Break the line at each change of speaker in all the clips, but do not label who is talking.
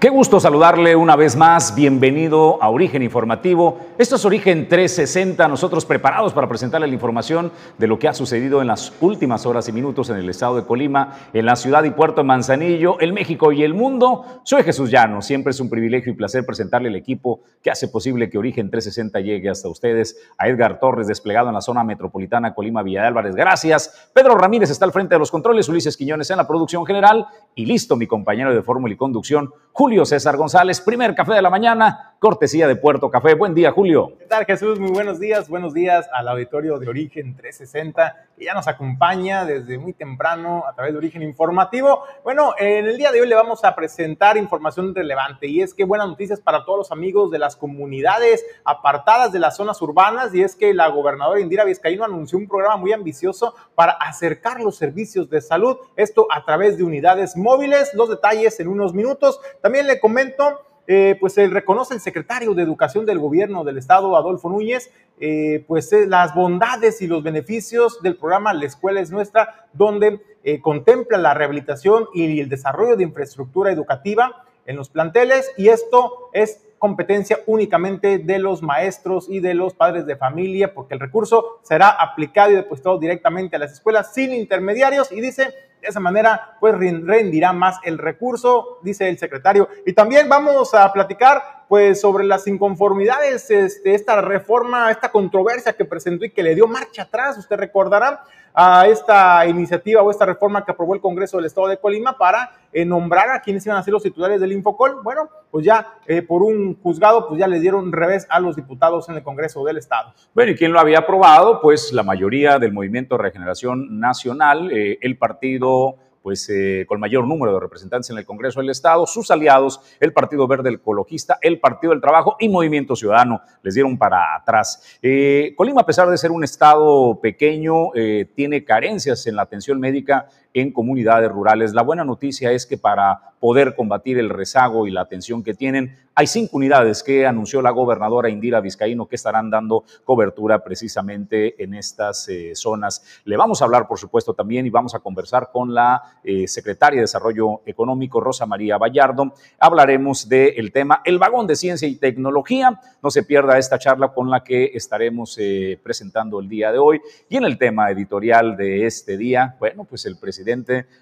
Qué gusto saludarle una vez más. Bienvenido a Origen Informativo. Esto es Origen 360. Nosotros preparados para presentarle la información de lo que ha sucedido en las últimas horas y minutos en el estado de Colima, en la ciudad y puerto de Manzanillo, el México y el mundo. Soy Jesús Llano. Siempre es un privilegio y placer presentarle el equipo que hace posible que Origen 360 llegue hasta ustedes. A Edgar Torres, desplegado en la zona metropolitana Colima Villa Álvarez. Gracias. Pedro Ramírez está al frente de los controles. Ulises Quiñones en la producción general. Y listo, mi compañero de fórmula y conducción, Julio César González, primer café de la mañana, cortesía de Puerto Café. Buen día, Julio.
¿Qué tal, Jesús? Muy buenos días. Buenos días al auditorio de Origen 360, que ya nos acompaña desde muy temprano a través de Origen Informativo. Bueno, en el día de hoy le vamos a presentar información relevante y es que buenas noticias para todos los amigos de las comunidades apartadas de las zonas urbanas y es que la gobernadora Indira Vizcaíno anunció un programa muy ambicioso para acercar los servicios de salud, esto a través de unidades móviles. Los detalles en unos minutos. También le comento eh, pues se reconoce el secretario de Educación del Gobierno del Estado, Adolfo Núñez, eh, pues eh, las bondades y los beneficios del programa La Escuela es Nuestra, donde contempla la rehabilitación y el desarrollo de infraestructura educativa en los planteles y esto es competencia únicamente de los maestros y de los padres de familia, porque el recurso será aplicado y depositado directamente a las escuelas sin intermediarios y dice de esa manera, pues rendirá más el recurso, dice el secretario. Y también vamos a platicar, pues, sobre las inconformidades, de este, esta reforma, esta controversia que presentó y que le dio marcha atrás, usted recordará, a esta iniciativa o esta reforma que aprobó el Congreso del Estado de Colima para eh, nombrar a quienes iban a ser los titulares del Infocol. Bueno, pues ya eh, por un juzgado, pues ya le dieron revés a los diputados en el Congreso del Estado.
Bueno, ¿y quién lo había aprobado? Pues la mayoría del Movimiento de Regeneración Nacional, eh, el partido pues eh, con mayor número de representantes en el Congreso del Estado, sus aliados, el Partido Verde Ecologista, el Partido del Trabajo y Movimiento Ciudadano, les dieron para atrás. Eh, Colima, a pesar de ser un estado pequeño, eh, tiene carencias en la atención médica en comunidades rurales. La buena noticia es que para poder combatir el rezago y la atención que tienen, hay cinco unidades que anunció la gobernadora Indira Vizcaíno que estarán dando cobertura precisamente en estas eh, zonas. Le vamos a hablar, por supuesto, también y vamos a conversar con la eh, secretaria de Desarrollo Económico, Rosa María Vallardo. Hablaremos del tema El vagón de ciencia y tecnología. No se pierda esta charla con la que estaremos eh, presentando el día de hoy. Y en el tema editorial de este día, bueno, pues el presidente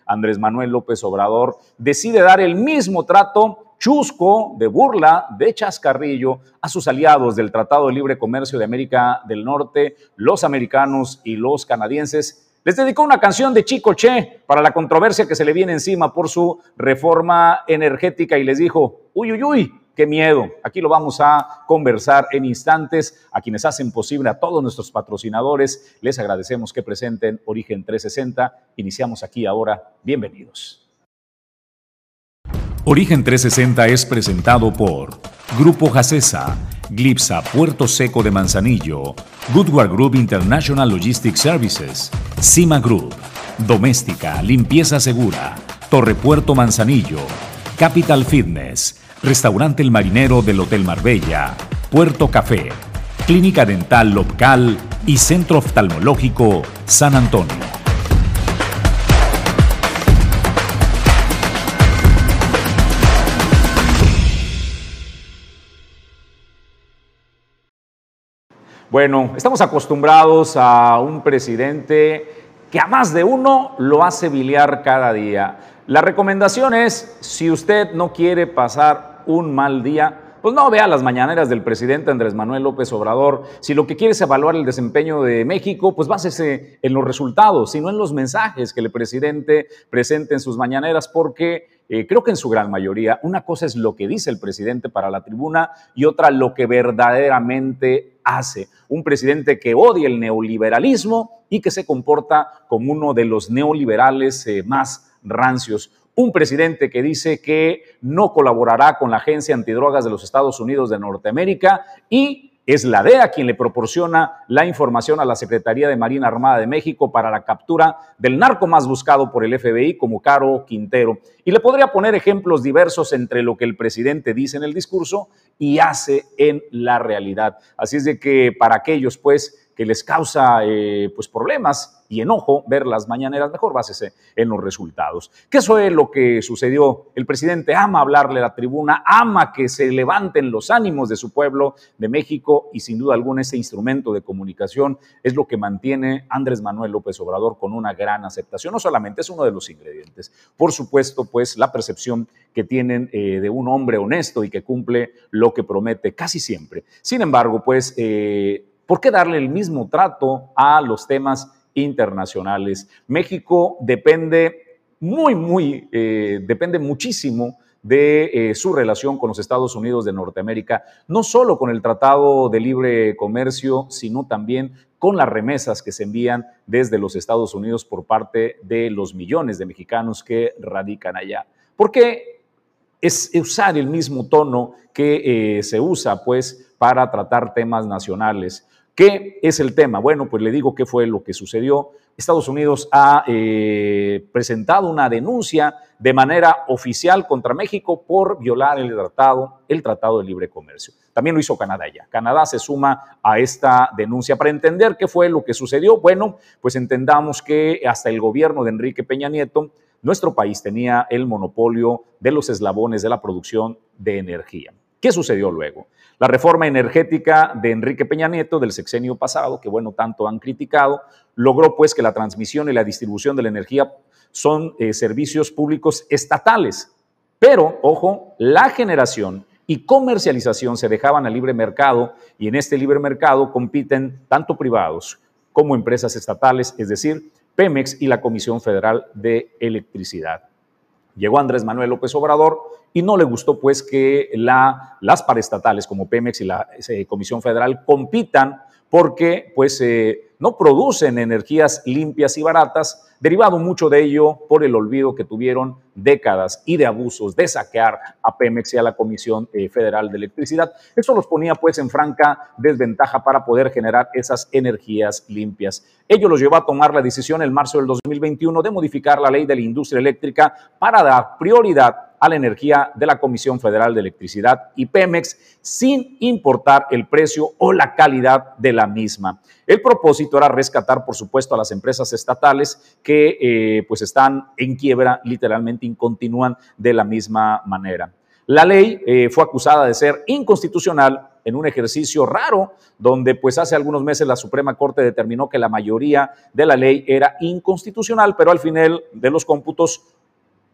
Andrés Manuel López Obrador decide dar el mismo trato chusco, de burla, de chascarrillo a sus aliados del Tratado de Libre Comercio de América del Norte, los americanos y los canadienses. Les dedicó una canción de Chico Che para la controversia que se le viene encima por su reforma energética y les dijo, uy, uy, uy, qué miedo. Aquí lo vamos a conversar en instantes. A quienes hacen posible, a todos nuestros patrocinadores, les agradecemos que presenten Origen 360. Iniciamos aquí ahora. Bienvenidos.
Origen 360 es presentado por Grupo Jacesa, Glipsa Puerto Seco de Manzanillo, Goodward Group International Logistics Services, Cima Group, Doméstica, Limpieza Segura, Torre Puerto Manzanillo, Capital Fitness, Restaurante El Marinero del Hotel Marbella, Puerto Café, Clínica Dental Local y Centro Oftalmológico San Antonio.
Bueno, estamos acostumbrados a un presidente que a más de uno lo hace biliar cada día. La recomendación es, si usted no quiere pasar un mal día, pues no vea las mañaneras del presidente Andrés Manuel López Obrador. Si lo que quiere es evaluar el desempeño de México, pues básese en los resultados, sino en los mensajes que el presidente presente en sus mañaneras, porque eh, creo que en su gran mayoría, una cosa es lo que dice el presidente para la tribuna y otra lo que verdaderamente hace. Un presidente que odia el neoliberalismo y que se comporta como uno de los neoliberales eh, más rancios. Un presidente que dice que no colaborará con la Agencia Antidrogas de los Estados Unidos de Norteamérica y Es la DEA quien le proporciona la información a la Secretaría de Marina Armada de México para la captura del narco más buscado por el FBI como Caro Quintero. Y le podría poner ejemplos diversos entre lo que el presidente dice en el discurso y hace en la realidad. Así es de que para aquellos, pues, que les causa eh, pues problemas y enojo ver las mañaneras, mejor básese en los resultados. ¿Qué fue lo que sucedió? El presidente ama hablarle a la tribuna, ama que se levanten los ánimos de su pueblo de México y sin duda alguna ese instrumento de comunicación es lo que mantiene Andrés Manuel López Obrador con una gran aceptación. No solamente es uno de los ingredientes, por supuesto, pues la percepción que tienen eh, de un hombre honesto y que cumple lo que promete casi siempre. Sin embargo, pues... Eh, ¿Por qué darle el mismo trato a los temas internacionales? México depende muy, muy, eh, depende muchísimo de eh, su relación con los Estados Unidos de Norteamérica, no solo con el Tratado de Libre Comercio, sino también con las remesas que se envían desde los Estados Unidos por parte de los millones de mexicanos que radican allá. ¿Por qué es usar el mismo tono que eh, se usa, pues, para tratar temas nacionales? ¿Qué es el tema? Bueno, pues le digo qué fue lo que sucedió. Estados Unidos ha eh, presentado una denuncia de manera oficial contra México por violar el tratado, el Tratado de Libre Comercio. También lo hizo Canadá ya. Canadá se suma a esta denuncia. Para entender qué fue lo que sucedió, bueno, pues entendamos que hasta el gobierno de Enrique Peña Nieto, nuestro país tenía el monopolio de los eslabones de la producción de energía. ¿Qué sucedió luego? La reforma energética de Enrique Peña Nieto del sexenio pasado, que bueno, tanto han criticado, logró pues que la transmisión y la distribución de la energía son eh, servicios públicos estatales. Pero, ojo, la generación y comercialización se dejaban al libre mercado y en este libre mercado compiten tanto privados como empresas estatales, es decir, Pemex y la Comisión Federal de Electricidad. Llegó Andrés Manuel López Obrador y no le gustó pues que la, las paraestatales como Pemex y la Comisión Federal compitan porque pues eh, no producen energías limpias y baratas, derivado mucho de ello por el olvido que tuvieron décadas y de abusos de saquear a Pemex y a la Comisión eh, Federal de Electricidad. Esto los ponía pues en franca desventaja para poder generar esas energías limpias. Ello los llevó a tomar la decisión en marzo del 2021 de modificar la ley de la industria eléctrica para dar prioridad a la energía de la Comisión Federal de Electricidad y Pemex sin importar el precio o la calidad de la misma. El propósito era rescatar, por supuesto, a las empresas estatales que eh, pues están en quiebra, literalmente incontinúan de la misma manera. La ley eh, fue acusada de ser inconstitucional en un ejercicio raro, donde pues hace algunos meses la Suprema Corte determinó que la mayoría de la ley era inconstitucional, pero al final de los cómputos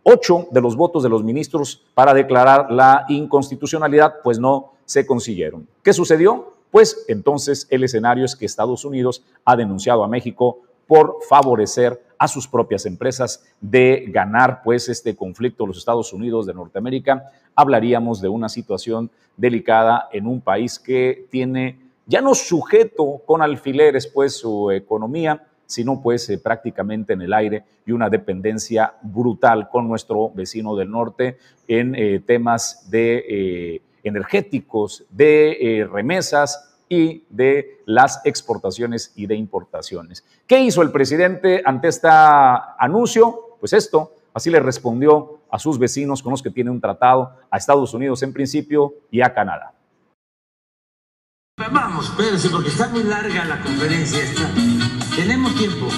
ocho de los votos de los ministros para declarar la inconstitucionalidad, pues no se consiguieron. ¿Qué sucedió? Pues entonces el escenario es que Estados Unidos ha denunciado a México por favorecer a sus propias empresas de ganar pues este conflicto los Estados Unidos de Norteamérica. Hablaríamos de una situación delicada en un país que tiene ya no sujeto con alfileres pues su economía, sino pues eh, prácticamente en el aire y una dependencia brutal con nuestro vecino del norte en eh, temas de eh, energéticos, de remesas y de las exportaciones y de importaciones. ¿Qué hizo el presidente ante este anuncio? Pues esto, así le respondió a sus vecinos con los que tiene un tratado, a Estados Unidos en principio y a Canadá.
Vamos, espérense, porque está muy larga la conferencia esta. Tenemos tiempo.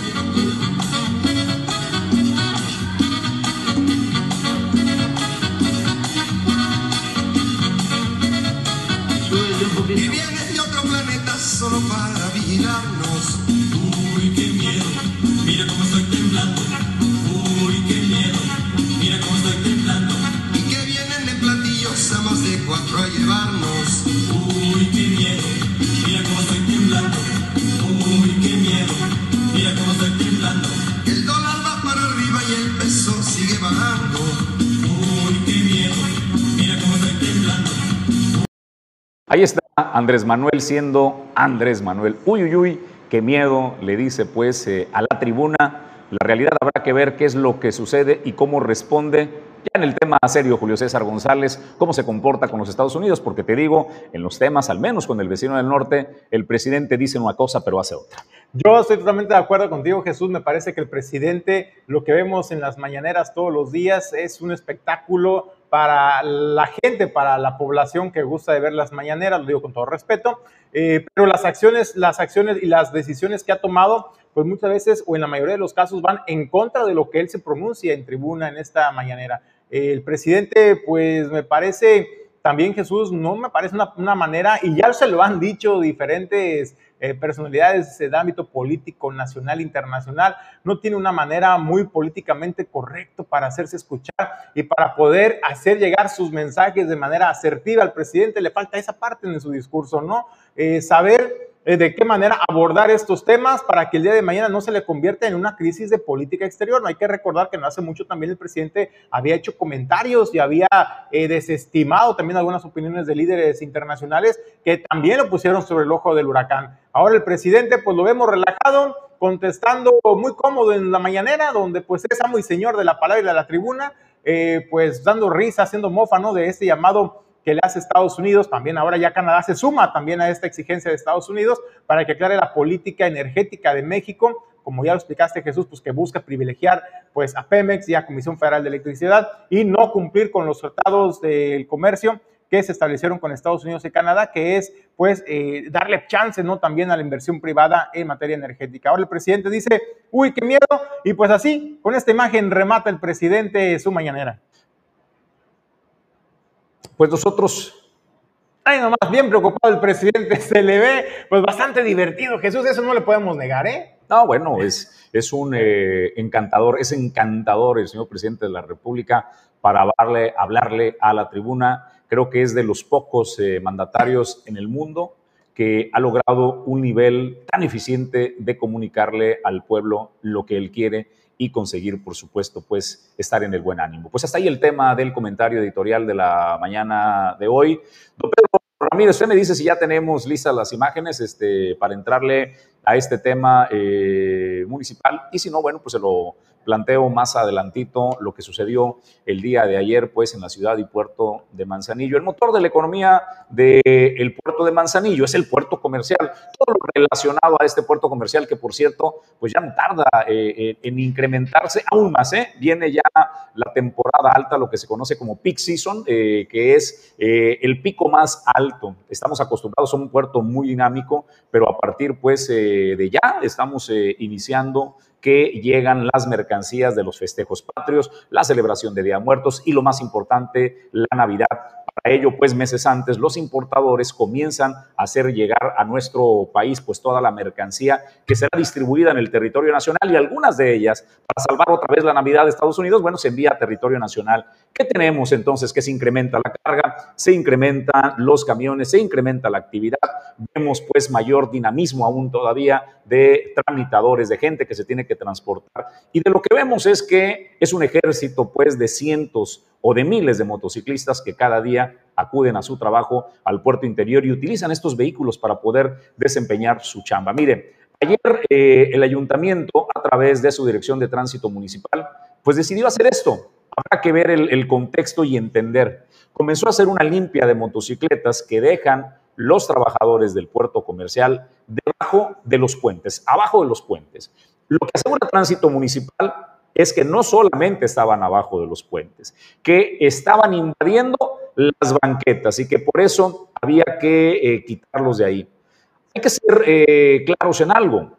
Y vienes de otro planeta solo para vigilarnos.
Andrés Manuel siendo Andrés Manuel. Uy, uy, uy, qué miedo, le dice pues eh, a la tribuna. La realidad habrá que ver qué es lo que sucede y cómo responde Ya en el tema serio, Julio César González, cómo se comporta con los Estados Unidos, porque te digo, en los temas, al menos con el vecino del norte, el presidente dice una cosa pero hace otra.
Yo estoy totalmente de acuerdo contigo, Jesús. Me parece que el presidente, lo que vemos en las mañaneras todos los días, es un espectáculo para la gente, para la población que gusta de ver las mañaneras, lo digo con todo respeto, eh, pero las acciones, las acciones y las decisiones que ha tomado, pues muchas veces o en la mayoría de los casos van en contra de lo que él se pronuncia en tribuna en esta mañanera. el presidente, pues me parece también Jesús, no me parece una, una manera, y ya se lo han dicho diferentes eh, personalidades de ámbito político, nacional, internacional, no tiene una manera muy políticamente correcta para hacerse escuchar y para poder hacer llegar sus mensajes de manera asertiva al presidente. Le falta esa parte en su discurso, ¿no? Eh, saber de qué manera abordar estos temas para que el día de mañana no se le convierta en una crisis de política exterior. No hay que recordar que no hace mucho también el presidente había hecho comentarios y había eh, desestimado también algunas opiniones de líderes internacionales que también lo pusieron sobre el ojo del huracán. Ahora el presidente pues lo vemos relajado, contestando muy cómodo en la mañanera, donde pues es amo y señor de la palabra y de la tribuna, eh, pues dando risa, haciendo mofa, ¿no? De este llamado que le hace Estados Unidos, también ahora ya Canadá se suma también a esta exigencia de Estados Unidos para que aclare la política energética de México, como ya lo explicaste Jesús, pues que busca privilegiar pues a Pemex y a Comisión Federal de Electricidad y no cumplir con los tratados del comercio que se establecieron con Estados Unidos y Canadá, que es pues eh, darle chance ¿no? también a la inversión privada en materia energética. Ahora el presidente dice, uy, qué miedo, y pues así, con esta imagen remata el presidente su mañanera.
Pues nosotros
Ay, nomás, bien preocupado el presidente, se le ve pues bastante divertido. Jesús, eso no le podemos negar, ¿eh?
No, bueno, es, es un eh, encantador, es encantador el señor presidente de la República para hablarle, hablarle a la tribuna. Creo que es de los pocos eh, mandatarios en el mundo que ha logrado un nivel tan eficiente de comunicarle al pueblo lo que él quiere y conseguir, por supuesto, pues estar en el buen ánimo. Pues hasta ahí el tema del comentario editorial de la mañana de hoy. Don Pedro Ramírez, usted me dice si ya tenemos listas las imágenes este, para entrarle a este tema eh, municipal y si no, bueno, pues se lo planteo más adelantito lo que sucedió el día de ayer, pues, en la ciudad y puerto de Manzanillo. El motor de la economía del puerto de Manzanillo es el puerto comercial. Todo lo relacionado a este puerto comercial, que por cierto, pues ya no tarda eh, eh, en incrementarse aún más, ¿eh? Viene ya la temporada alta, lo que se conoce como peak season, eh, que es el pico más alto. Estamos acostumbrados a un puerto muy dinámico, pero a partir, pues, de ya estamos iniciando que llegan las mercancías de los festejos patrios, la celebración de Día Muertos y lo más importante, la Navidad. Para ello, pues meses antes, los importadores comienzan a hacer llegar a nuestro país pues toda la mercancía que será distribuida en el territorio nacional y algunas de ellas, para salvar otra vez la Navidad de Estados Unidos, bueno, se envía a territorio nacional. ¿Qué tenemos entonces? Que se incrementa la carga, se incrementan los camiones, se incrementa la actividad, vemos pues mayor dinamismo aún todavía de tramitadores, de gente que se tiene que transportar. Y de lo que vemos es que es un ejército pues de cientos o de miles de motociclistas que cada día acuden a su trabajo al puerto interior y utilizan estos vehículos para poder desempeñar su chamba. Mire, ayer eh, el ayuntamiento, a través de su dirección de tránsito municipal, pues decidió hacer esto. Habrá que ver el, contexto y entender. Comenzó a hacer una limpia de motocicletas que dejan los trabajadores del puerto comercial debajo de los puentes, abajo de los puentes. Lo que asegura tránsito municipal es que no solamente estaban abajo de los puentes, que estaban invadiendo las banquetas y que por eso había que eh, quitarlos de ahí. Hay que ser eh, claros en algo.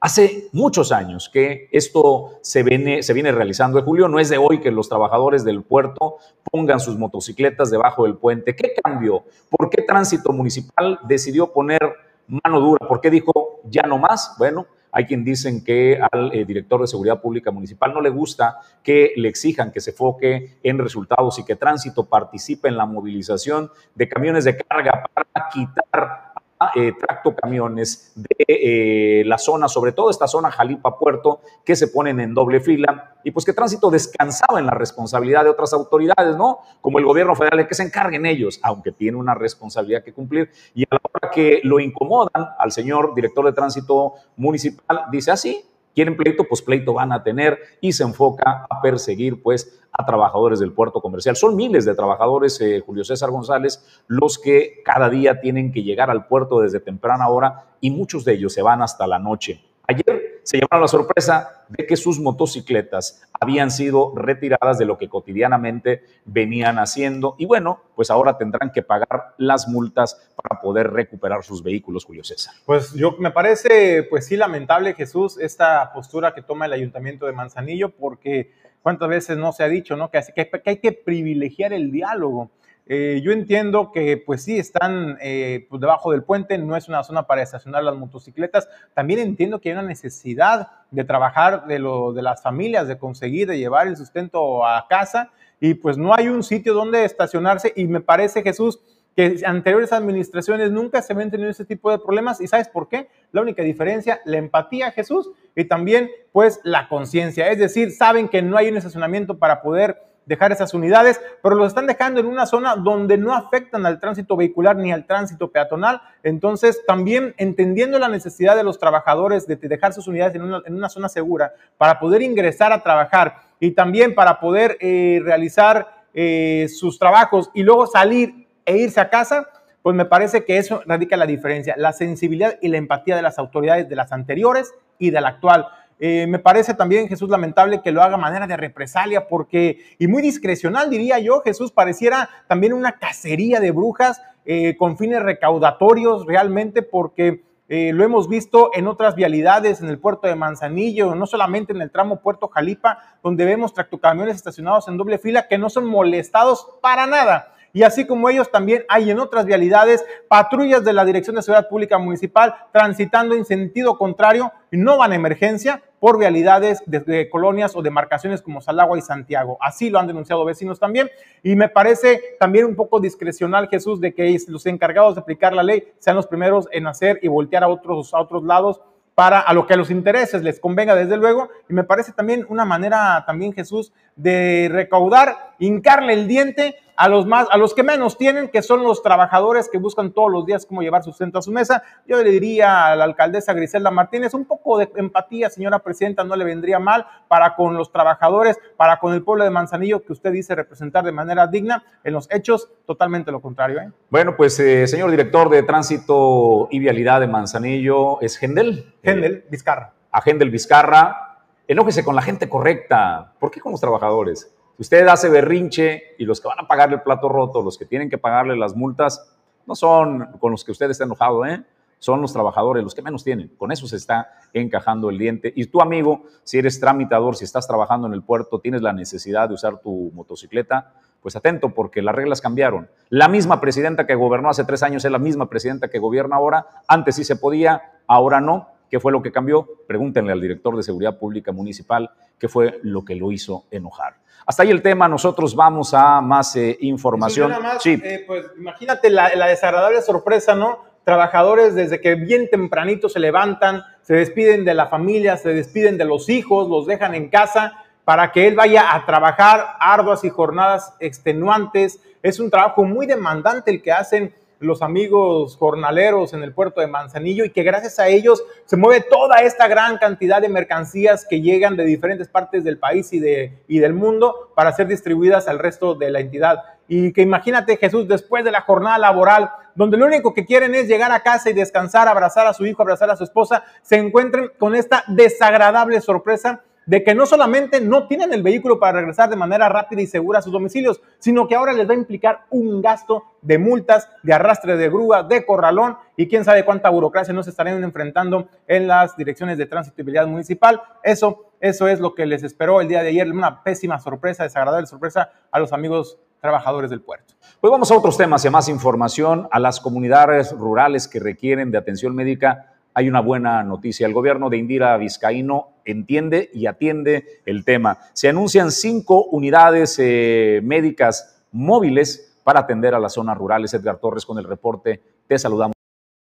Hace muchos años que esto se viene, se viene realizando de Julio, no es de hoy que los trabajadores del puerto pongan sus motocicletas debajo del puente. ¿Qué cambió? ¿Por qué Tránsito Municipal decidió poner mano dura? ¿Por qué dijo ya no más? Bueno, hay quien dicen que al eh, director de Seguridad Pública Municipal no le gusta que le exijan que se foque en resultados y que Tránsito participe en la movilización de camiones de carga para quitar eh, tracto camiones de eh, la zona, sobre todo esta zona Jalipa Puerto, que se ponen en doble fila y pues que tránsito descansaba en la responsabilidad de otras autoridades, ¿no? Como el gobierno federal, que se encarguen ellos, aunque tiene una responsabilidad que cumplir. Y a la hora que lo incomodan al señor director de tránsito municipal, dice así, quieren pleito, pues pleito van a tener y se enfoca a perseguir pues a trabajadores del puerto comercial. Son miles de trabajadores, eh, Julio César González, los que cada día tienen que llegar al puerto desde temprana hora y muchos de ellos se van hasta la noche. Ayer se llevaron la sorpresa de que sus motocicletas habían sido retiradas de lo que cotidianamente venían haciendo y bueno, pues ahora tendrán que pagar las multas para poder recuperar sus vehículos, Julio César.
Pues yo me parece, pues sí, lamentable, Jesús, esta postura que toma el Ayuntamiento de Manzanillo, porque cuántas veces no se ha dicho, ¿no? Que, que hay que privilegiar el diálogo. Eh, yo entiendo que, pues sí, están eh, pues, debajo del puente, no es una zona para estacionar las motocicletas. También entiendo que hay una necesidad de trabajar de, lo, de las familias, de conseguir, de llevar el sustento a casa, y pues no hay un sitio donde estacionarse. Y me parece, Jesús, que anteriores administraciones nunca se habían tenido ese tipo de problemas. ¿Y sabes por qué? La única diferencia, la empatía, Jesús, y también, pues, la conciencia. Es decir, saben que no hay un estacionamiento para poder dejar esas unidades, pero los están dejando en una zona donde no afectan al tránsito vehicular ni al tránsito peatonal. Entonces, también entendiendo la necesidad de los trabajadores de dejar sus unidades en una, en una zona segura para poder ingresar a trabajar y también para poder eh, realizar eh, sus trabajos y luego salir e irse a casa, pues me parece que eso radica la diferencia, la sensibilidad y la empatía de las autoridades de las anteriores y de la actual. Eh, me parece también, Jesús, lamentable que lo haga manera de represalia, porque, y muy discrecional, diría yo, Jesús, pareciera también una cacería de brujas eh, con fines recaudatorios realmente, porque eh, lo hemos visto en otras vialidades, en el puerto de Manzanillo, no solamente en el tramo Puerto Jalipa, donde vemos tractocamiones estacionados en doble fila que no son molestados para nada. Y así como ellos, también hay en otras vialidades patrullas de la Dirección de Seguridad Pública Municipal transitando en sentido contrario y no van a emergencia por vialidades de, colonias o demarcaciones como Salagua y Santiago. Así lo han denunciado vecinos también. Y me parece también un poco discrecional, Jesús, de que los encargados de aplicar la ley sean los primeros en hacer y voltear a otros, a otros lados para a lo que a los intereses les convenga desde luego y me parece también una manera también Jesús de recaudar, hincarle el diente a los más a los que menos tienen, que son los trabajadores que buscan todos los días cómo llevar sustento a su mesa. Yo le diría a la alcaldesa Griselda Martínez, un poco de empatía, señora presidenta, no le vendría mal para con los trabajadores, para con el pueblo de Manzanillo que usted dice representar de manera digna, en los hechos totalmente lo contrario, ¿eh?
Bueno, pues eh, señor director de Tránsito y Vialidad de Manzanillo, ¿es Gendel?
Gendel Vizcarra.
a Gendel Vizcarra, enójese con la gente correcta. ¿Por qué con los trabajadores? Usted hace berrinche y los que van a pagarle el plato roto, los que tienen que pagarle las multas, no son con los que usted está enojado, ¿eh? Son los trabajadores, los que menos tienen. Con eso se está encajando el diente. Y tú, amigo, si eres tramitador, si estás trabajando en el puerto, tienes la necesidad de usar tu motocicleta, pues atento porque las reglas cambiaron. La misma presidenta que gobernó hace tres años es la misma presidenta que gobierna ahora. Antes sí se podía, ahora no. ¿Qué fue lo que cambió? Pregúntenle al director de Seguridad Pública Municipal qué fue lo que lo hizo enojar. Hasta ahí el tema, nosotros vamos a más eh, información.
Nada más,
sí,
eh, pues imagínate la, la desagradable sorpresa, ¿no? Trabajadores desde que bien tempranito se levantan, se despiden de la familia, se despiden de los hijos, los dejan en casa para que él vaya a trabajar arduas y jornadas extenuantes. Es un trabajo muy demandante el que hacen los amigos jornaleros en el puerto de Manzanillo y que gracias a ellos se mueve toda esta gran cantidad de mercancías que llegan de diferentes partes del país y, de, y del mundo para ser distribuidas al resto de la entidad. Y que imagínate Jesús después de la jornada laboral, donde lo único que quieren es llegar a casa y descansar, abrazar a su hijo, abrazar a su esposa, se encuentren con esta desagradable sorpresa de que no solamente no tienen el vehículo para regresar de manera rápida y segura a sus domicilios, sino que ahora les va a implicar un gasto de multas, de arrastre de grúa, de corralón y quién sabe cuánta burocracia nos estarán enfrentando en las direcciones de tránsito y vialidad municipal. Eso, eso es lo que les esperó el día de ayer, una pésima sorpresa, desagradable sorpresa a los amigos trabajadores del puerto.
Pues vamos a otros temas y a más información. A las comunidades rurales que requieren de atención médica, hay una buena noticia. El gobierno de Indira Vizcaíno entiende y atiende el tema. Se anuncian cinco unidades eh, médicas móviles para atender a las zonas rurales. Edgar Torres con el reporte. Te saludamos.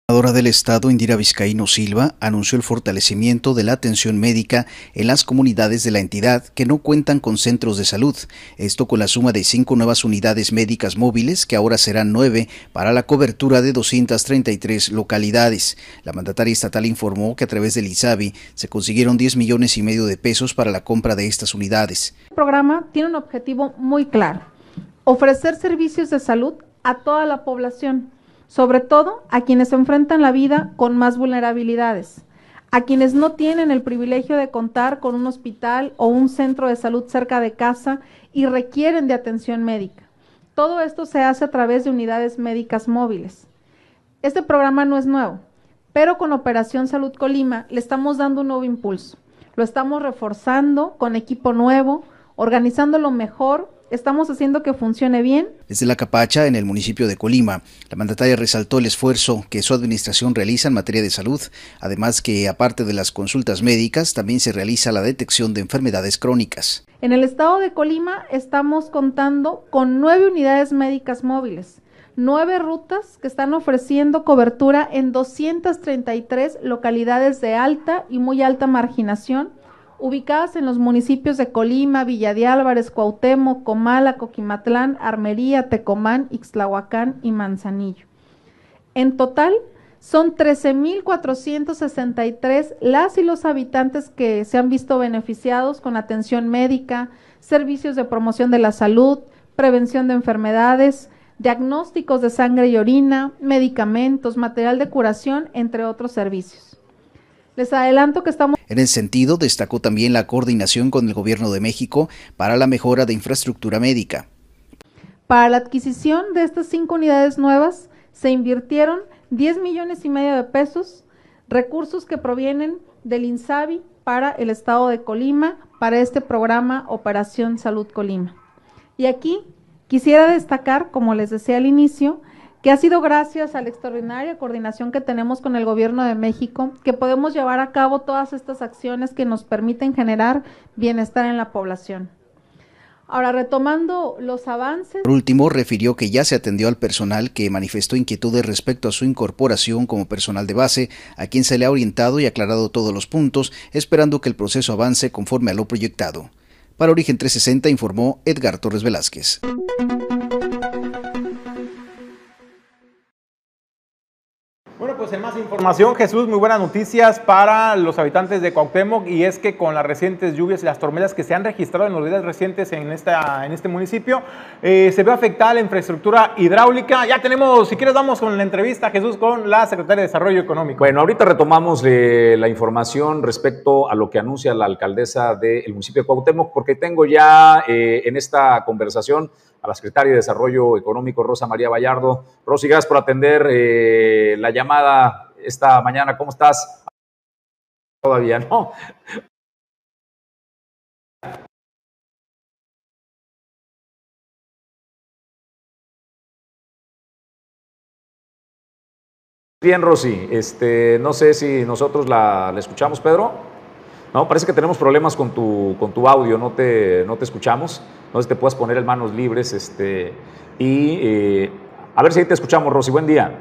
Gobernadora del estado, Indira Vizcaíno Silva, anunció el fortalecimiento de la atención médica en las comunidades de la entidad que no cuentan con centros de salud. Esto con la suma de cinco nuevas unidades médicas móviles, que ahora serán nueve, para la cobertura de 233 localidades. La mandataria estatal informó que a través del ISABI se consiguieron 10 millones y medio de pesos para la compra de estas unidades.
El programa tiene un objetivo muy claro, ofrecer servicios de salud a toda la población sobre todo a quienes enfrentan la vida con más vulnerabilidades, a quienes no tienen el privilegio de contar con un hospital o un centro de salud cerca de casa y requieren de atención médica. Todo esto se hace a través de unidades médicas móviles. Este programa no es nuevo, pero con Operación Salud Colima le estamos dando un nuevo impulso. Lo estamos reforzando con equipo nuevo, organizándolo mejor estamos haciendo que funcione bien.
Desde la Capacha, en el municipio de Colima, la mandataria resaltó el esfuerzo que su administración realiza en materia de salud, además que aparte de las consultas médicas, también se realiza la detección de enfermedades crónicas.
En el estado de Colima estamos contando con nueve unidades médicas móviles, nueve rutas que están ofreciendo cobertura en 233 localidades de alta y muy alta marginación ubicadas en los municipios de Colima, Villa de Álvarez, Cuauhtémoc, Comala, Coquimatlán, Armería, Tecomán, Ixtlahuacán y Manzanillo. En total, son 13.463 las y los habitantes que se han visto beneficiados con atención médica, servicios de promoción de la salud, prevención de enfermedades, diagnósticos de sangre y orina, medicamentos, material de curación, entre otros servicios. Les adelanto que estamos...
En ese sentido, destacó también la coordinación con el Gobierno de México para la mejora de infraestructura médica.
Para la adquisición de estas cinco unidades nuevas, se invirtieron 10 millones y medio de pesos, recursos que provienen del INSABI para el estado de Colima, para este programa Operación Salud Colima. Y aquí quisiera destacar, como les decía al inicio, que ha sido gracias a la extraordinaria coordinación que tenemos con el Gobierno de México que podemos llevar a cabo todas estas acciones que nos permiten generar bienestar en la población. Ahora, retomando los avances.
Por último, refirió que ya se atendió al personal que manifestó inquietudes respecto a su incorporación como personal de base, a quien se le ha orientado y aclarado todos los puntos, esperando que el proceso avance conforme a lo proyectado. Para Origen 360 informó Edgar Torres Velázquez.
Pues en más información, Jesús, muy buenas noticias para los habitantes de Cuauhtémoc y es que con las recientes lluvias y las tormentas que se han registrado en los días recientes en, esta, en este municipio, eh, se ve afectada la infraestructura hidráulica. Ya tenemos, si quieres, vamos con la entrevista, Jesús, con la secretaria de Desarrollo Económico.
Bueno, ahorita retomamos eh, la información respecto a lo que anuncia la alcaldesa del municipio de Cuauhtémoc, porque tengo ya eh, en esta conversación a la secretaria de Desarrollo Económico, Rosa María Vallardo. Rosy, gracias por atender eh, la llamada esta mañana. ¿Cómo estás? Todavía no. Bien, Rosy, este, no sé si nosotros la, la escuchamos, Pedro. No, parece que tenemos problemas con tu, con tu audio, no te, no te escuchamos. Si te puedes poner en manos libres. Este, y eh, a ver si ahí te escuchamos, Rosy. Buen día.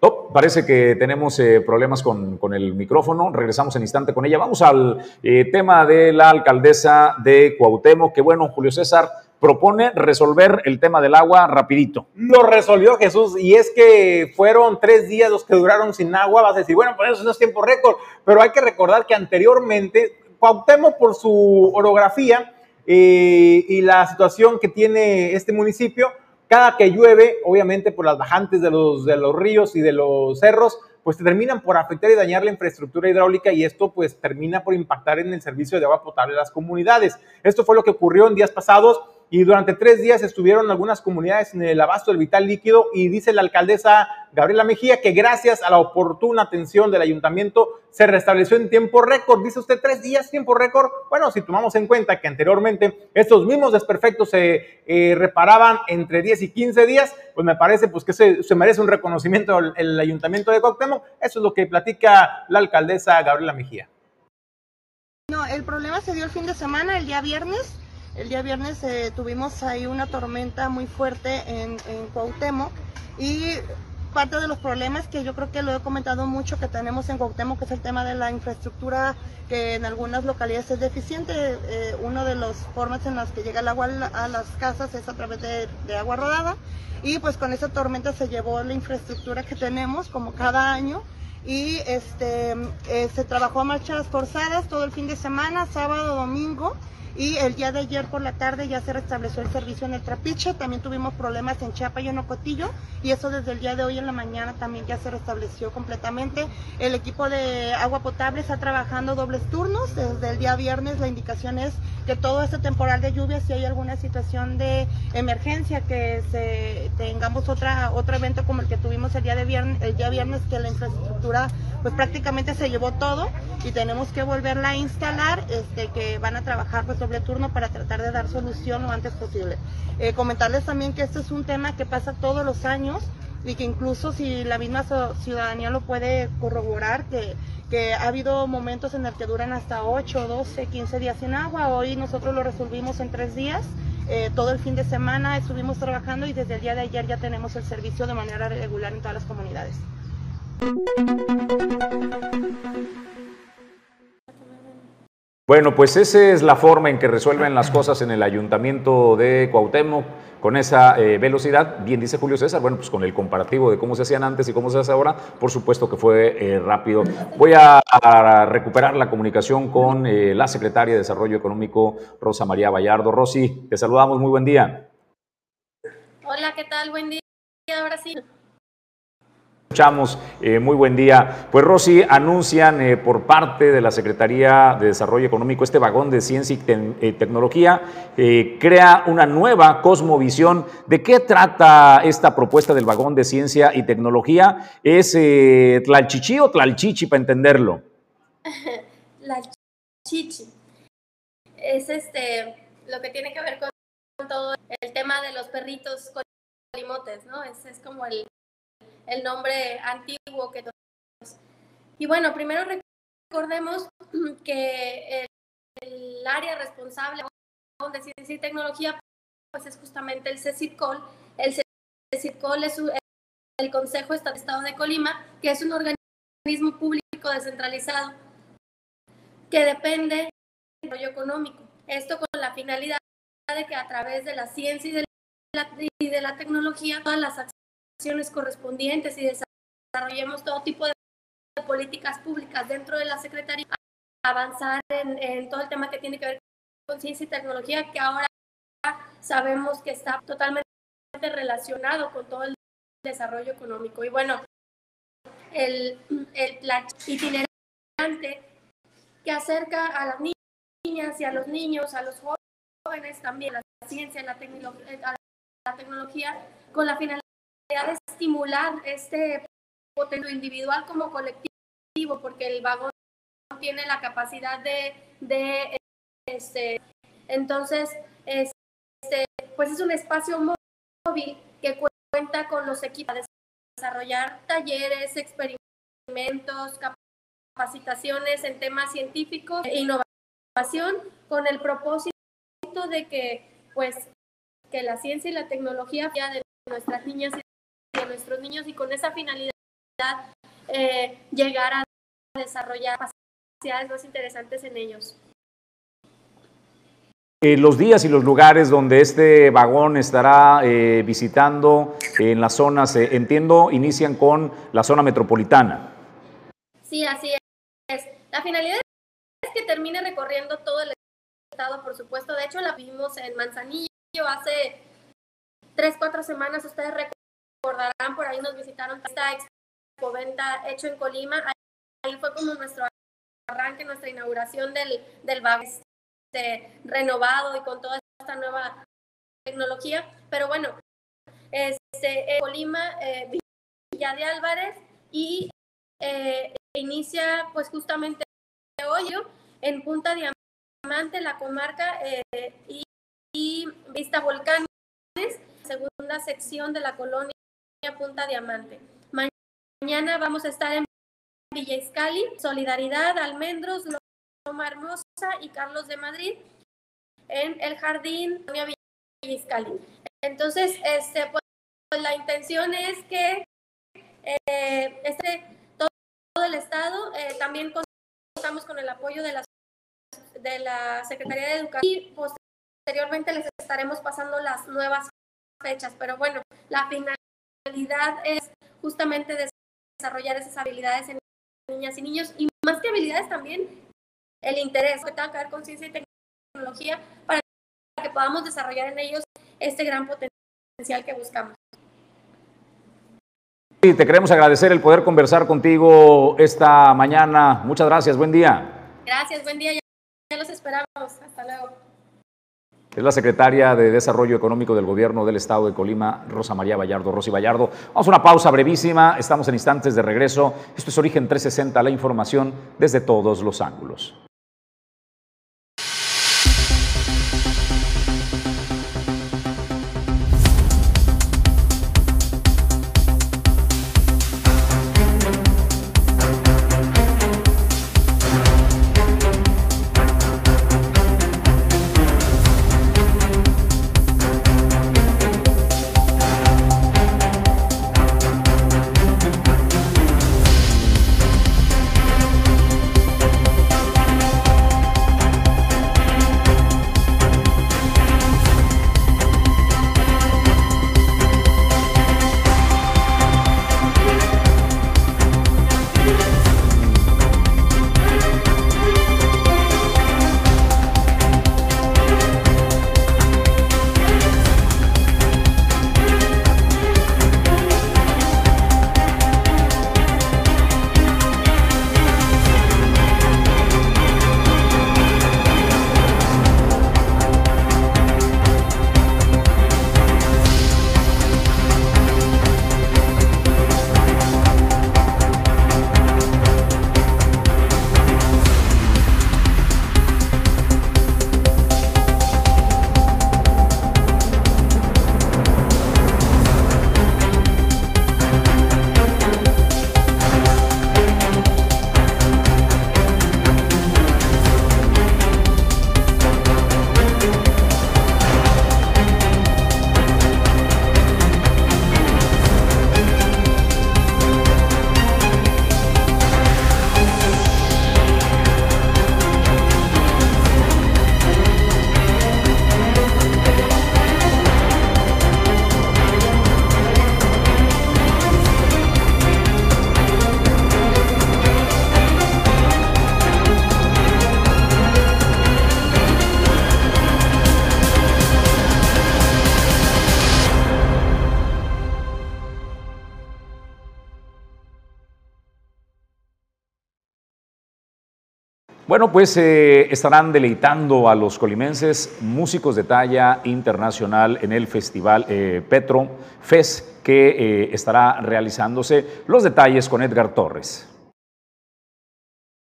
Oh, parece que tenemos eh, problemas con, con, el micrófono. Regresamos en instante con ella. Vamos al eh, tema de la alcaldesa de Cuauhtémoc. Que bueno, Julio César propone resolver el tema del agua rapidito.
Lo resolvió Jesús y es que fueron tres días los que duraron sin agua. Vas a decir, bueno, pues eso no es tiempo récord, pero hay que recordar que anteriormente Cuauhtémoc por su orografía eh, y la situación que tiene este municipio, cada que llueve, obviamente por las bajantes de los, de los ríos y de los cerros, pues terminan por afectar y dañar la infraestructura hidráulica y esto pues termina por impactar en el servicio de agua potable de las comunidades. Esto fue lo que ocurrió en días pasados y durante tres días estuvieron algunas comunidades en el abasto del vital líquido y dice la alcaldesa Gabriela Mejía que gracias a la oportuna atención del ayuntamiento se restableció en tiempo récord. Dice usted tres días, tiempo récord. Bueno, si tomamos en cuenta que anteriormente estos mismos desperfectos se eh, reparaban entre 10 y 15 días, pues me parece pues que se, merece un reconocimiento el, ayuntamiento de Coctemo. Eso es lo que platica la alcaldesa Gabriela Mejía.
No, el problema se dio el fin de semana, el día viernes El día viernes eh, tuvimos ahí una tormenta muy fuerte en, en Cuauhtémoc y parte de los problemas que yo creo que lo he comentado mucho que tenemos en Cuauhtémoc, que es el tema de la infraestructura que en algunas localidades es deficiente. Eh, una de las formas en las que llega el agua a las casas es a través de, agua rodada y pues con esa tormenta se llevó la infraestructura que tenemos como cada año y este eh, se trabajó a marchas forzadas todo el fin de semana, sábado, domingo y el día de ayer por la tarde ya se restableció el servicio en el Trapiche, también tuvimos problemas en Chiapa y en Ocotillo y eso desde el día de hoy en la mañana también ya se restableció completamente. El equipo de agua potable está trabajando dobles turnos, desde el día viernes la indicación es que todo este temporal de lluvia, si hay alguna situación de emergencia, que tengamos otra, otro evento como el que tuvimos el día, de viernes, el día viernes, que la infraestructura pues prácticamente se llevó todo. Y tenemos que volverla a instalar, este, que van a trabajar pues doble turno para tratar de dar solución lo antes posible. Eh, comentarles también que este es un tema que pasa todos los años y que incluso si la misma ciudadanía lo puede corroborar, que, que ha habido momentos en el que duran hasta 8, 12, 15 días sin agua. Hoy nosotros lo resolvimos en tres días. Eh, todo el fin de semana estuvimos trabajando y desde el día de ayer ya tenemos el servicio de manera regular en todas las comunidades.
Bueno, pues esa es la forma en que resuelven las cosas en el ayuntamiento de Cuauhtémoc con esa eh, velocidad. Bien dice Julio César, bueno, pues con el comparativo de cómo se hacían antes y cómo se hace ahora, por supuesto que fue eh, rápido. Voy a, recuperar la comunicación con eh, la secretaria de Desarrollo Económico, Rosa María Vallardo. Rosy, te saludamos, muy buen día.
Hola, ¿qué tal? Buen día, sí
escuchamos. Eh, muy buen día. Pues Rosy, anuncian eh, por parte de la Secretaría de Desarrollo Económico este vagón de ciencia y eh, tecnología. crea una nueva cosmovisión. ¿De qué trata esta propuesta del vagón de ciencia y tecnología? ¿Es Tlalchichi o Tlalchichi para entenderlo?
Tlalchichi. Es este, lo que tiene que ver con todo el tema de los perritos con limotes, ¿no? Es como el, el nombre antiguo que tenemos. Y bueno, primero recordemos que el, área responsable de ciencia y tecnología pues es justamente el CECIRCOL. El CECIRCOL es el Consejo Estado de Colima, que es un organismo público descentralizado que depende del desarrollo económico. Esto con la finalidad de que a través de la ciencia y de la, y de la tecnología todas las acciones correspondientes y desarrollemos todo tipo de políticas públicas dentro de la Secretaría, avanzar en, en todo el tema que tiene que ver con ciencia y tecnología, que ahora sabemos que está totalmente relacionado con todo el desarrollo económico. Y bueno, el, el plan itinerante que acerca a las niñas y a los niños, a los jóvenes también, a la ciencia, a la, a la tecnología, con la finalidad de estimular este potencial individual como colectivo, porque el vagón tiene la capacidad de, de este, entonces, este, pues es un espacio móvil que cuenta con los equipos de desarrollar talleres, experimentos, capacitaciones en temas científicos e innovación con el propósito de que, pues, que la ciencia y la tecnología de nuestras niñas y de nuestros niños y con esa finalidad eh, llegar a desarrollar capacidades más interesantes en ellos.
Eh, los días y los lugares donde este vagón estará eh, visitando en las zonas, entiendo, inician con la zona metropolitana.
Sí, así es. La finalidad es que termine recorriendo todo el estado, por supuesto. De hecho, la vimos en Manzanillo hace tres, cuatro semanas. Ustedes recordarán, por ahí nos visitaron esta expo venta hecho en Colima. Ahí fue como nuestro arranque, nuestra inauguración del, del este, renovado y con toda esta nueva tecnología. Pero bueno, este, Colima, eh, Villa de Álvarez y eh, inicia pues justamente hoy en Punta Diamante, la comarca eh, y, y Vista Volcanes, segunda sección de la colonia Punta Diamante. Mañana vamos a estar en Villa Iscali, Solidaridad, Almendros, Loma Hermosa y Carlos de Madrid. en el jardín de Villiscali. Entonces, este, pues, la intención es que eh, este, todo, el Estado eh, también contamos con el apoyo de la, de la Secretaría de Educación y posteriormente les estaremos pasando las nuevas fechas. Pero bueno, la finalidad es justamente desarrollar esas habilidades en niñas y niños y más que habilidades también el interés que tenga que ver con ciencia y tecnología para que podamos desarrollar en ellos este gran potencial que buscamos.
Sí, te queremos agradecer el poder conversar contigo esta mañana. Muchas gracias, buen día.
Gracias, buen día. Ya los esperamos. Hasta luego.
Es la secretaria de Desarrollo Económico del Gobierno del Estado de Colima, Rosa María Vallardo. Rosy Vallardo. Vamos a una pausa brevísima. Estamos en instantes de regreso. Esto es Origen 360, la información desde todos los ángulos. Bueno, pues eh, estarán deleitando a los colimenses músicos de talla internacional en el festival eh, Petro que eh, estará realizándose. Los detalles con Edgar Torres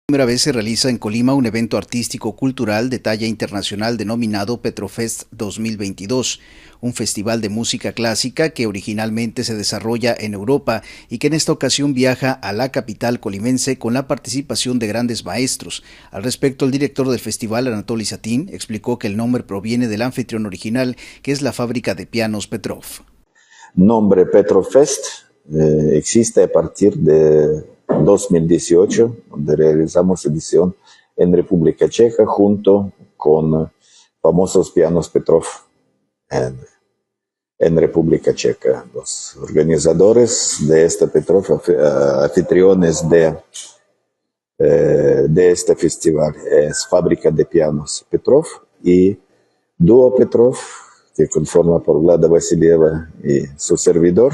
primera vez se realiza en Colima un evento artístico cultural de talla internacional denominado Petrofest 2022, un festival de música clásica que originalmente se desarrolla en Europa y que en esta ocasión viaja a la capital colimense con la participación de grandes maestros. Al respecto, el director del festival, Anatoly Satín, explicó que el nombre proviene del anfitrión original, que es la fábrica de pianos Petrov.
Nombre Petrofest eh, existe a partir de 2018, donde realizamos edición en República Checa junto con famosos pianos Petrov en, República Checa. Los organizadores de este Petrov, anfitriones de, eh, de este festival, es Fábrica de Pianos Petrov y Duo Petrov, que conforma por Vlada Vasilieva y su servidor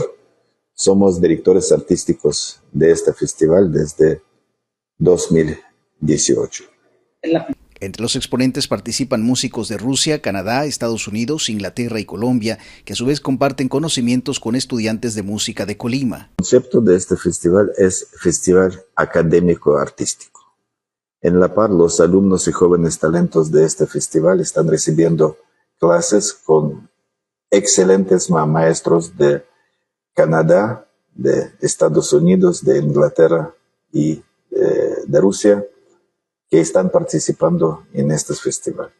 somos directores artísticos de este festival desde 2018.
Entre los exponentes participan músicos de Rusia, Canadá, Estados Unidos, Inglaterra y Colombia, que a su vez comparten conocimientos con estudiantes de música de Colima.
El concepto de este festival es Festival Académico Artístico. En la par, los alumnos y jóvenes talentos de este festival están recibiendo clases con excelentes maestros de Canadá, de Estados Unidos, de Inglaterra y eh, de Rusia que están participando en este festival.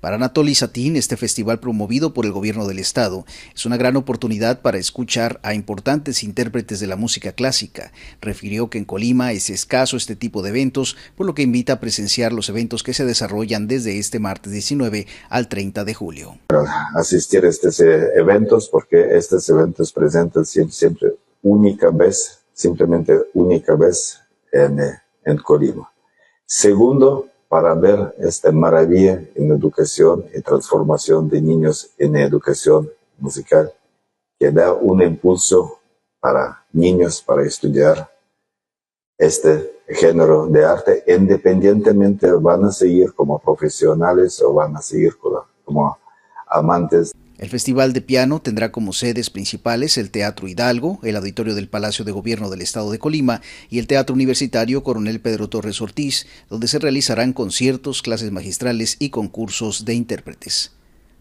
Para Anatoly Satín, este festival promovido por el gobierno del estado es una gran oportunidad para escuchar a importantes intérpretes de la música clásica. Refirió que en Colima es escaso este tipo de eventos, por lo que invita a presenciar los eventos que se desarrollan desde este martes 19 al 30 de julio.
Asistir a estos eventos porque estos eventos presentan siempre, siempre única vez, simplemente única vez en, en Colima. Segundo, para ver esta maravilla en educación y transformación de niños en educación musical, que da un impulso para niños para estudiar este género de arte, independientemente van a seguir como profesionales o van a seguir como, amantes
el Festival de Piano tendrá como sedes principales el Teatro Hidalgo, el Auditorio del Palacio de Gobierno del Estado de Colima y el Teatro Universitario Coronel Pedro Torres Ortiz, donde se realizarán conciertos, clases magistrales y concursos de intérpretes.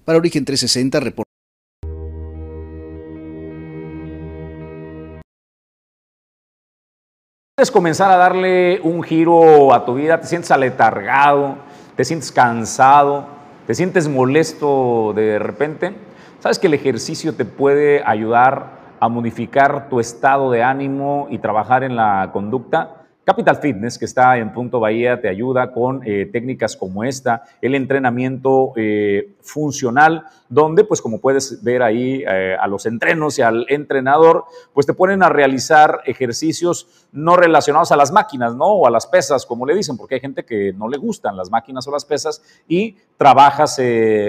Para Origen 360, reporta.
Quieres comenzar a darle un giro a tu vida, te sientes aletargado, te sientes cansado, te sientes molesto de repente, sabes que el ejercicio te puede ayudar a modificar tu estado de ánimo y trabajar en la conducta. Capital Fitness, que está en Punto Bahía, te ayuda con eh, técnicas como esta, el entrenamiento eh, funcional, donde, pues como puedes ver ahí eh, a los entrenos y al entrenador, pues te ponen a realizar ejercicios no relacionados a las máquinas, ¿no? O a las pesas, como le dicen, porque hay gente que no le gustan las máquinas o las pesas y trabajas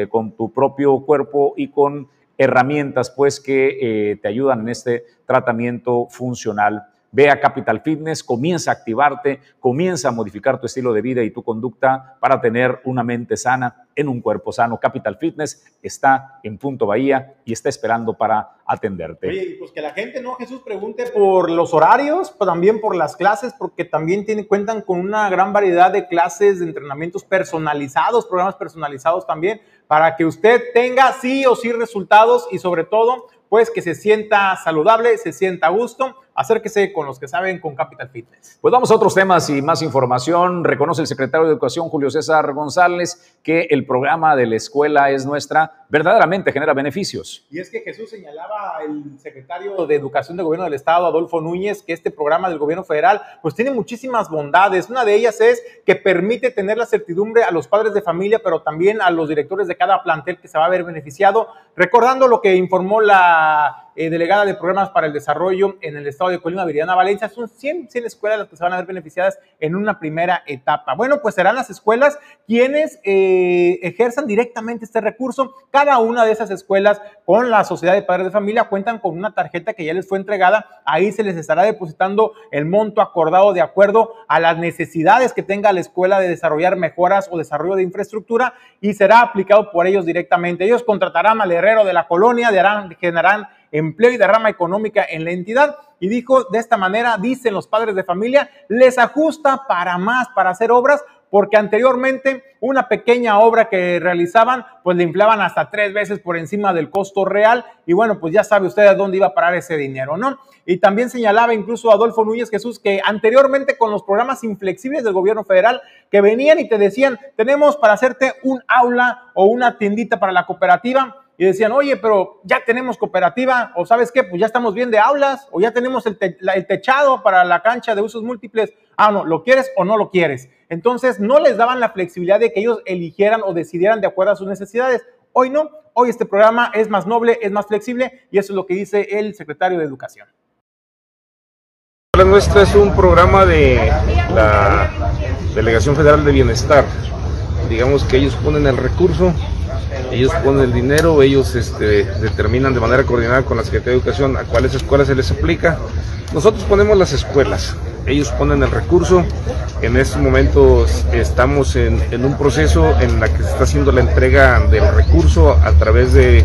con tu propio cuerpo y con herramientas, pues, que te ayudan en este tratamiento funcional Ve a Capital Fitness, comienza a activarte, comienza a modificar tu estilo de vida y tu conducta para tener una mente sana en un cuerpo sano. Capital Fitness está en Punto Bahía y está esperando para atenderte.
Oye, pues que la gente, ¿no, Jesús, pregunte por los horarios, pero también por las clases, porque también tienen, cuentan con una gran variedad de clases, de entrenamientos personalizados, programas personalizados también, para que usted tenga sí o sí resultados y sobre todo, pues que se sienta saludable, se sienta a gusto acérquese con los que saben con Capital Fitness.
Pues vamos a otros temas y más información. Reconoce el secretario de Educación, Julio César González, que el programa de la escuela es nuestra, verdaderamente genera beneficios.
Y es que Jesús señalaba el secretario de Educación del Gobierno del Estado, Adolfo Núñez, que este programa del Gobierno Federal pues tiene muchísimas bondades. Una de ellas es que permite tener la certidumbre a los padres de familia, pero también a los directores de cada plantel que se va a ver beneficiado, recordando lo que informó la eh, delegada de Programas para el Desarrollo en el Estado de Colima, Viridiana Valencia. Son 100, 100 escuelas las que se van a ver beneficiadas en una primera etapa. Bueno, pues serán las escuelas quienes eh, ejerzan directamente este recurso. Cada una de esas escuelas con la Sociedad de Padres de Familia cuentan con una tarjeta que ya les fue entregada. Ahí se les estará depositando el monto acordado de acuerdo a las necesidades que tenga la escuela de desarrollar mejoras o desarrollo de infraestructura y será aplicado por ellos directamente. Ellos contratarán al herrero de la colonia, generarán empleo y derrama económica en la entidad. Y dijo, de esta manera, dicen los padres de familia, les ajusta para más, para hacer obras, porque anteriormente una pequeña obra que realizaban, pues le inflaban hasta tres veces por encima del costo real. Y bueno, pues ya sabe usted dónde iba a parar ese dinero, ¿no? Y también señalaba incluso Adolfo Núñez Jesús que anteriormente con los programas inflexibles del gobierno federal, que venían y te decían, tenemos para hacerte un aula o una tiendita para la cooperativa, y decían, oye, pero ya tenemos cooperativa, o sabes qué, pues ya estamos bien de aulas, o ya tenemos el, techado para la cancha de usos múltiples. Ah, no, ¿lo quieres o no lo quieres? Entonces no les daban la flexibilidad de que ellos eligieran o decidieran de acuerdo a sus necesidades. Hoy no, hoy este programa es más noble, es más flexible, y eso es lo que dice el secretario de Educación.
La nuestra es un programa de la Delegación Federal de Bienestar. Digamos que ellos ponen el recurso ellos ponen el dinero, ellos este, determinan de manera coordinada con la Secretaría de Educación a cuáles escuelas se les aplica. Nosotros ponemos las escuelas, ellos ponen el recurso. En estos momentos estamos en, un proceso en la que se está haciendo la entrega del recurso a través de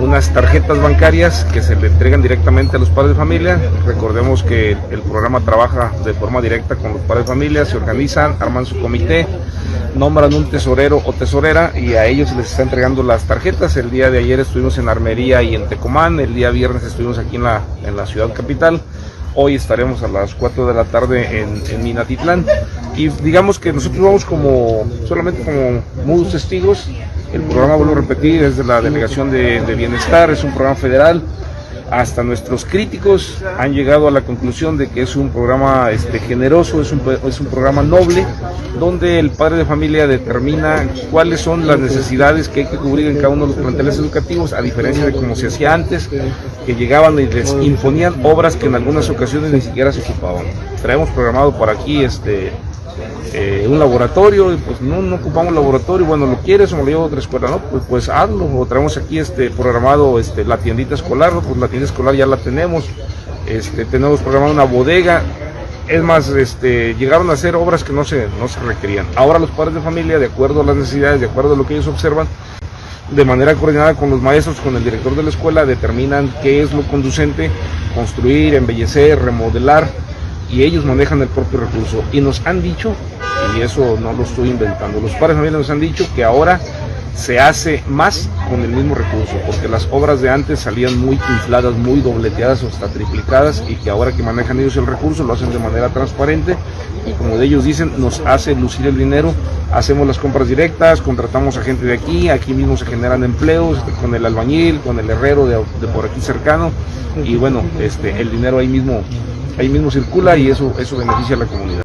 unas tarjetas bancarias que se le entregan directamente a los padres de familia. Recordemos que el programa trabaja de forma directa con los padres de familia, se organizan, arman su comité, nombran un tesorero o tesorera y a ellos les está entregando las tarjetas. El día de ayer estuvimos en Armería y en Tecomán, el día viernes estuvimos aquí en la, en la ciudad capital. Hoy estaremos a las 4 de la tarde en, en Minatitlán. Y digamos que nosotros vamos como solamente como mudos testigos El programa, vuelvo a repetir, es de la Delegación de, de Bienestar, es un programa federal hasta nuestros críticos han llegado a la conclusión de que es un programa este, generoso, es un, es un programa noble, donde el padre de familia determina cuáles son las necesidades que hay que cubrir en cada uno de los planteles educativos, a diferencia de como se hacía antes, que llegaban y les imponían obras que en algunas ocasiones ni siquiera se ocupaban. Traemos programado por aquí este, eh, un laboratorio, y pues no, no ocupamos laboratorio, bueno, lo quieres o me lo llevo a otra escuela, ¿no? Pues, pues hazlo, o traemos aquí este programado este, la tiendita escolar, ¿no? Pues la tienda escolar ya la tenemos, este, tenemos programado una bodega, es más, este, llegaron a hacer obras que no se, no se requerían. Ahora los padres de familia, de acuerdo a las necesidades, de acuerdo a lo que ellos observan, de manera coordinada con los maestros, con el director de la escuela, determinan qué es lo conducente, construir, embellecer, remodelar, y ellos manejan el propio recurso. Y nos han dicho, y eso no lo estoy inventando, los padres también nos han dicho que ahora se hace más con el mismo recurso, porque las obras de antes salían muy infladas, muy dobleteadas hasta triplicadas, y que ahora que manejan ellos el recurso lo hacen de manera transparente, y como de ellos dicen, nos hace lucir el dinero, hacemos las compras directas, contratamos a gente de aquí, aquí mismo se generan empleos, con el albañil, con el herrero de por aquí cercano, y bueno, este, el dinero ahí mismo ahí mismo circula y eso, eso beneficia a la comunidad.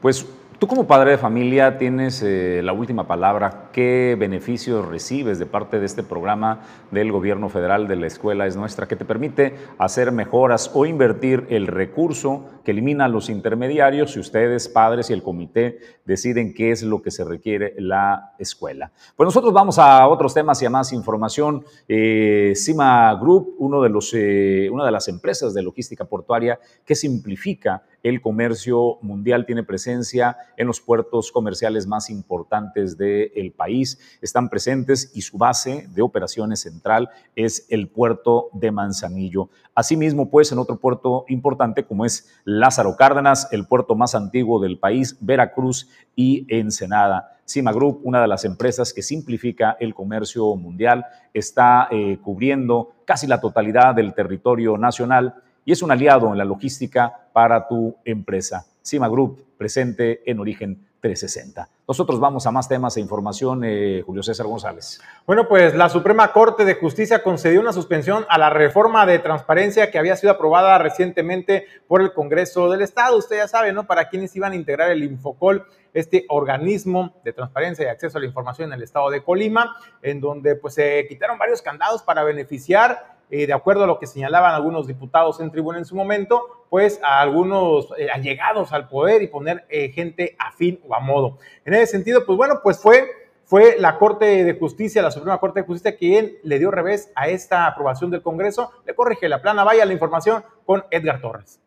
Pues tú como padre de familia tienes eh, la última palabra. ¿Qué beneficios recibes de parte de este programa del gobierno federal de la escuela es nuestra que te permite hacer mejoras o invertir el recurso que elimina los intermediarios si ustedes, padres y el comité deciden qué es lo que se requiere la escuela? Pues nosotros vamos a otros temas y a más información. Eh, Cima Group, uno de los, eh, una de las empresas de logística portuaria que simplifica el comercio mundial, tiene presencia en los puertos comerciales más importantes del país. Están presentes y su base de operaciones central es el puerto de Manzanillo. Asimismo, pues en otro puerto importante como es Lázaro Cárdenas, el puerto más antiguo del país, Veracruz y Ensenada. Cima Group, una de las empresas que simplifica el comercio mundial, está eh, cubriendo casi la totalidad del territorio nacional y es un aliado en la logística para tu empresa. Cima Group, presente en Origen 360. Nosotros vamos a más temas e información, eh, Julio César González.
Bueno, pues la Suprema Corte de Justicia concedió una suspensión a la reforma de transparencia que había sido aprobada recientemente por el Congreso del Estado. Usted ya sabe, ¿no? Para quienes iban a integrar el Infocol, este organismo de transparencia y acceso a la información en el Estado de Colima, en donde pues se quitaron varios candados para beneficiar eh, de acuerdo a lo que señalaban algunos diputados en tribuna en su momento, pues a algunos eh, allegados al poder y poner eh, gente afín o a modo. En ese sentido, pues bueno, pues fue, fue la Corte de Justicia, la Suprema Corte de Justicia, quien le dio revés a esta aprobación del Congreso, le corrige la plana, vaya la información con Edgar Torres.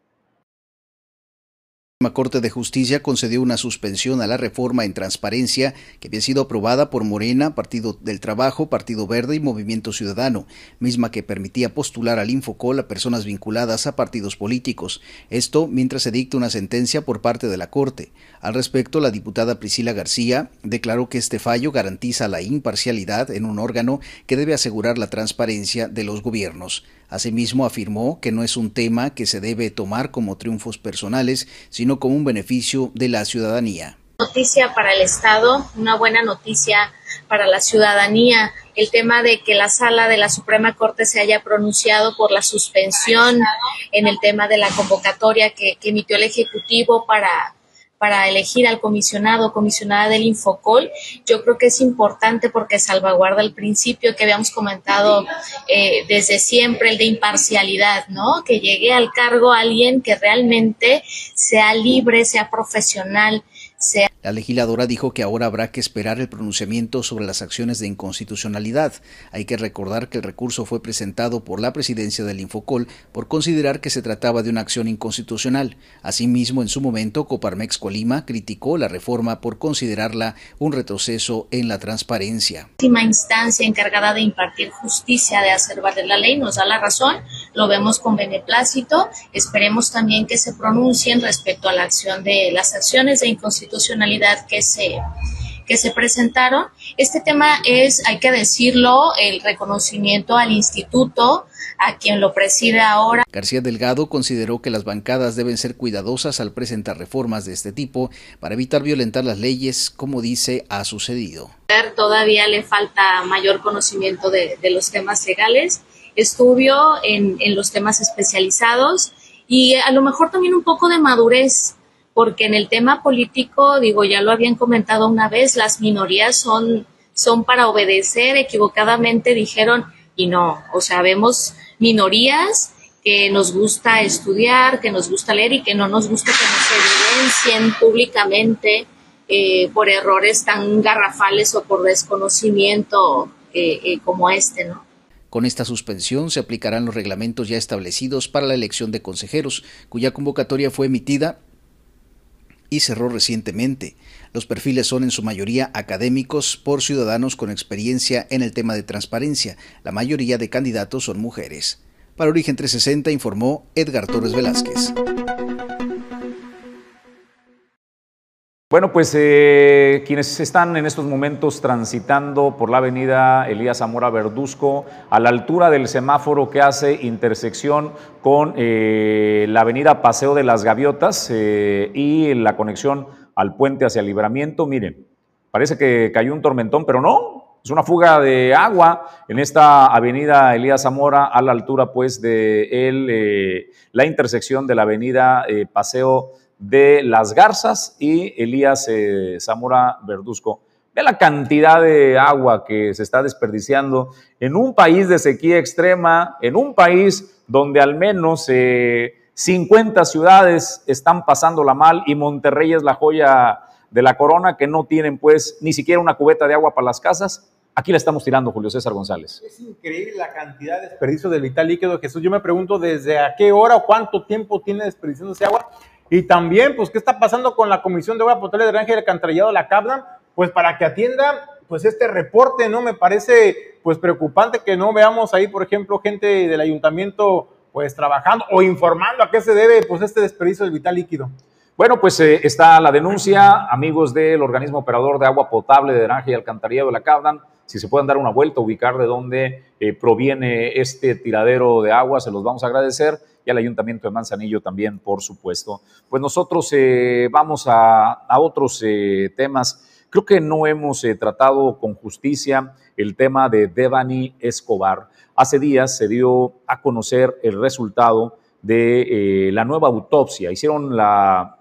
La Corte de Justicia concedió una suspensión a la reforma en transparencia que había sido aprobada por Morena, Partido del Trabajo, Partido Verde y Movimiento Ciudadano, misma que permitía postular al Infocol a personas vinculadas a partidos políticos. Esto mientras se dicta una sentencia por parte de la Corte. Al respecto, la diputada Priscila García declaró que este fallo garantiza la imparcialidad en un órgano que debe asegurar la transparencia de los gobiernos. Asimismo, afirmó que no es un tema que se debe tomar como triunfos personales, sino como un beneficio de la ciudadanía.
Noticia para el Estado, una buena noticia para la ciudadanía, el tema de que la sala de la Suprema Corte se haya pronunciado por la suspensión en el tema de la convocatoria que, que emitió el Ejecutivo para para elegir al comisionado o comisionada del Infocol, yo creo que es importante porque salvaguarda el principio que habíamos comentado eh, desde siempre, el de imparcialidad, ¿no? Que llegue al cargo alguien que realmente sea libre, sea profesional, sea
la legisladora dijo que ahora habrá que esperar el pronunciamiento sobre las acciones de inconstitucionalidad. Hay que recordar que el recurso fue presentado por la presidencia del Infocol por considerar que se trataba de una acción inconstitucional. Asimismo, en su momento, Coparmex Colima criticó la reforma por considerarla un retroceso en la transparencia.
La última instancia encargada de impartir justicia, de hacer valer la ley, nos da la razón, lo vemos con beneplácito. Esperemos también que se pronuncien respecto a las acciones de inconstitucionalidad que se, que se presentaron. Este tema es, hay que decirlo, el reconocimiento al instituto, a quien lo preside ahora.
García Delgado consideró que las bancadas deben ser cuidadosas al presentar reformas de este tipo para evitar violentar las leyes, como dice ha sucedido.
Todavía le falta mayor conocimiento de, de los temas legales, estudio en, en los temas especializados y a lo mejor también un poco de madurez porque en el tema político, digo, ya lo habían comentado una vez, las minorías son, son para obedecer, equivocadamente dijeron, y no, o sea, vemos minorías que nos gusta estudiar, que nos gusta leer y que no nos gusta que nos evidencien públicamente eh, por errores tan garrafales o por desconocimiento eh, eh, como este, ¿no?
Con esta suspensión se aplicarán los reglamentos ya establecidos para la elección de consejeros, cuya convocatoria fue emitida y cerró recientemente. Los perfiles son en su mayoría académicos por ciudadanos con experiencia en el tema de transparencia. La mayoría de candidatos son mujeres. Para Origen 360 informó Edgar Torres Velázquez.
Bueno, pues eh, quienes están en estos momentos transitando por la avenida Elías Zamora Verduzco, a la altura del semáforo que hace intersección con eh, la avenida Paseo de las Gaviotas eh, y la conexión al puente hacia Libramiento, miren, parece que cayó un tormentón, pero no, es una fuga de agua en esta avenida Elías Zamora a la altura pues de el, la intersección de la avenida Paseo de Las Garzas y Elías eh, Zamora Verduzco. Ve la cantidad de agua que se está desperdiciando en un país de sequía extrema, en un país donde al menos 50 eh, ciudades están pasándola mal y Monterrey es la joya de la corona que no tienen pues ni siquiera una cubeta de agua para las casas. Aquí la estamos tirando, Julio César González.
Es increíble la cantidad de desperdicio del vital líquido, Jesús. Yo me pregunto desde a qué hora o cuánto tiempo tiene desperdiciando ese agua y también, pues, ¿qué está pasando con la Comisión de Agua Potable de Drenaje y Alcantarillado de la CAPDAM? Pues para que atienda, pues, este reporte, ¿no? Me parece, pues, preocupante que no veamos ahí, por ejemplo, gente del ayuntamiento, pues, trabajando o informando a qué se debe, pues, este desperdicio del vital líquido.
Bueno, pues eh, está la denuncia, amigos del organismo operador de agua potable de drenaje y alcantarillado de la CAPDAM, si se pueden dar una vuelta, ubicar de dónde eh, proviene este tiradero de agua, se los vamos a agradecer y al Ayuntamiento de Manzanillo también, por supuesto. Pues nosotros eh, vamos a, otros eh, temas. Creo que no hemos eh, tratado con justicia el tema de Devani Escobar. Hace días se dio a conocer el resultado de la nueva autopsia. Hicieron la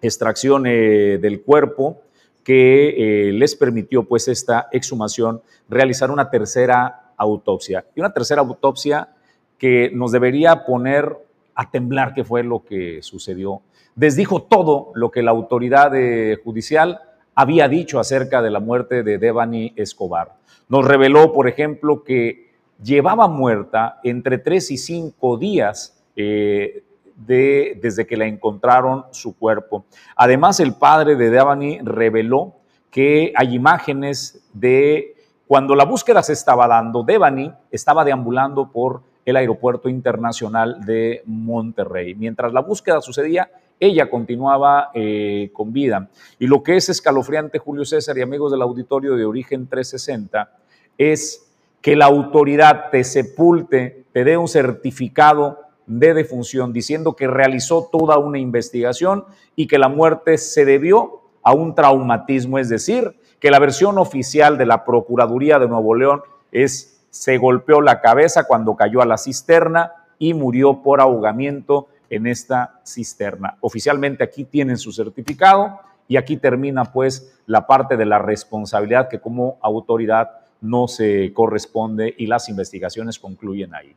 extracción del cuerpo que les permitió, pues, esta exhumación, realizar una tercera autopsia. Y una tercera autopsia que nos debería poner a temblar qué fue lo que sucedió. Desdijo todo lo que la autoridad eh, judicial había dicho acerca de la muerte de Devani Escobar. Nos reveló, por ejemplo, que llevaba muerta entre tres y cinco días eh, de, desde que la encontraron su cuerpo. Además, el padre de Devani reveló que hay imágenes de cuando la búsqueda se estaba dando, Devani estaba deambulando por el Aeropuerto Internacional de Monterrey. Mientras la búsqueda sucedía, ella continuaba eh, con vida. Y lo que es escalofriante, Julio César y amigos del auditorio de Origen 360, es que la autoridad te sepulte, te dé un certificado de defunción diciendo que realizó toda una investigación y que la muerte se debió a un traumatismo, es decir, que la versión oficial de la Procuraduría de Nuevo León es se golpeó la cabeza cuando cayó a la cisterna y murió por ahogamiento en esta cisterna. Oficialmente aquí tienen su certificado y aquí termina pues la parte de la responsabilidad que como autoridad no se corresponde y las investigaciones concluyen ahí.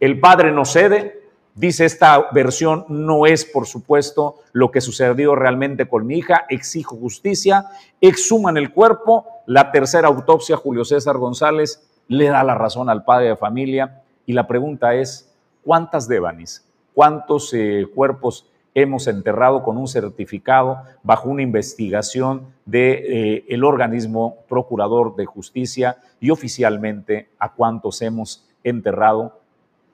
El padre no cede, dice esta versión no es por supuesto lo que sucedió realmente con mi hija, exijo justicia, exhuman el cuerpo, la tercera autopsia Julio César González le da la razón al padre de familia. Y la pregunta es, ¿cuántas Devanis, cuántos eh, cuerpos hemos enterrado con un certificado bajo una investigación del de, eh, organismo procurador de justicia y oficialmente a cuántos hemos enterrado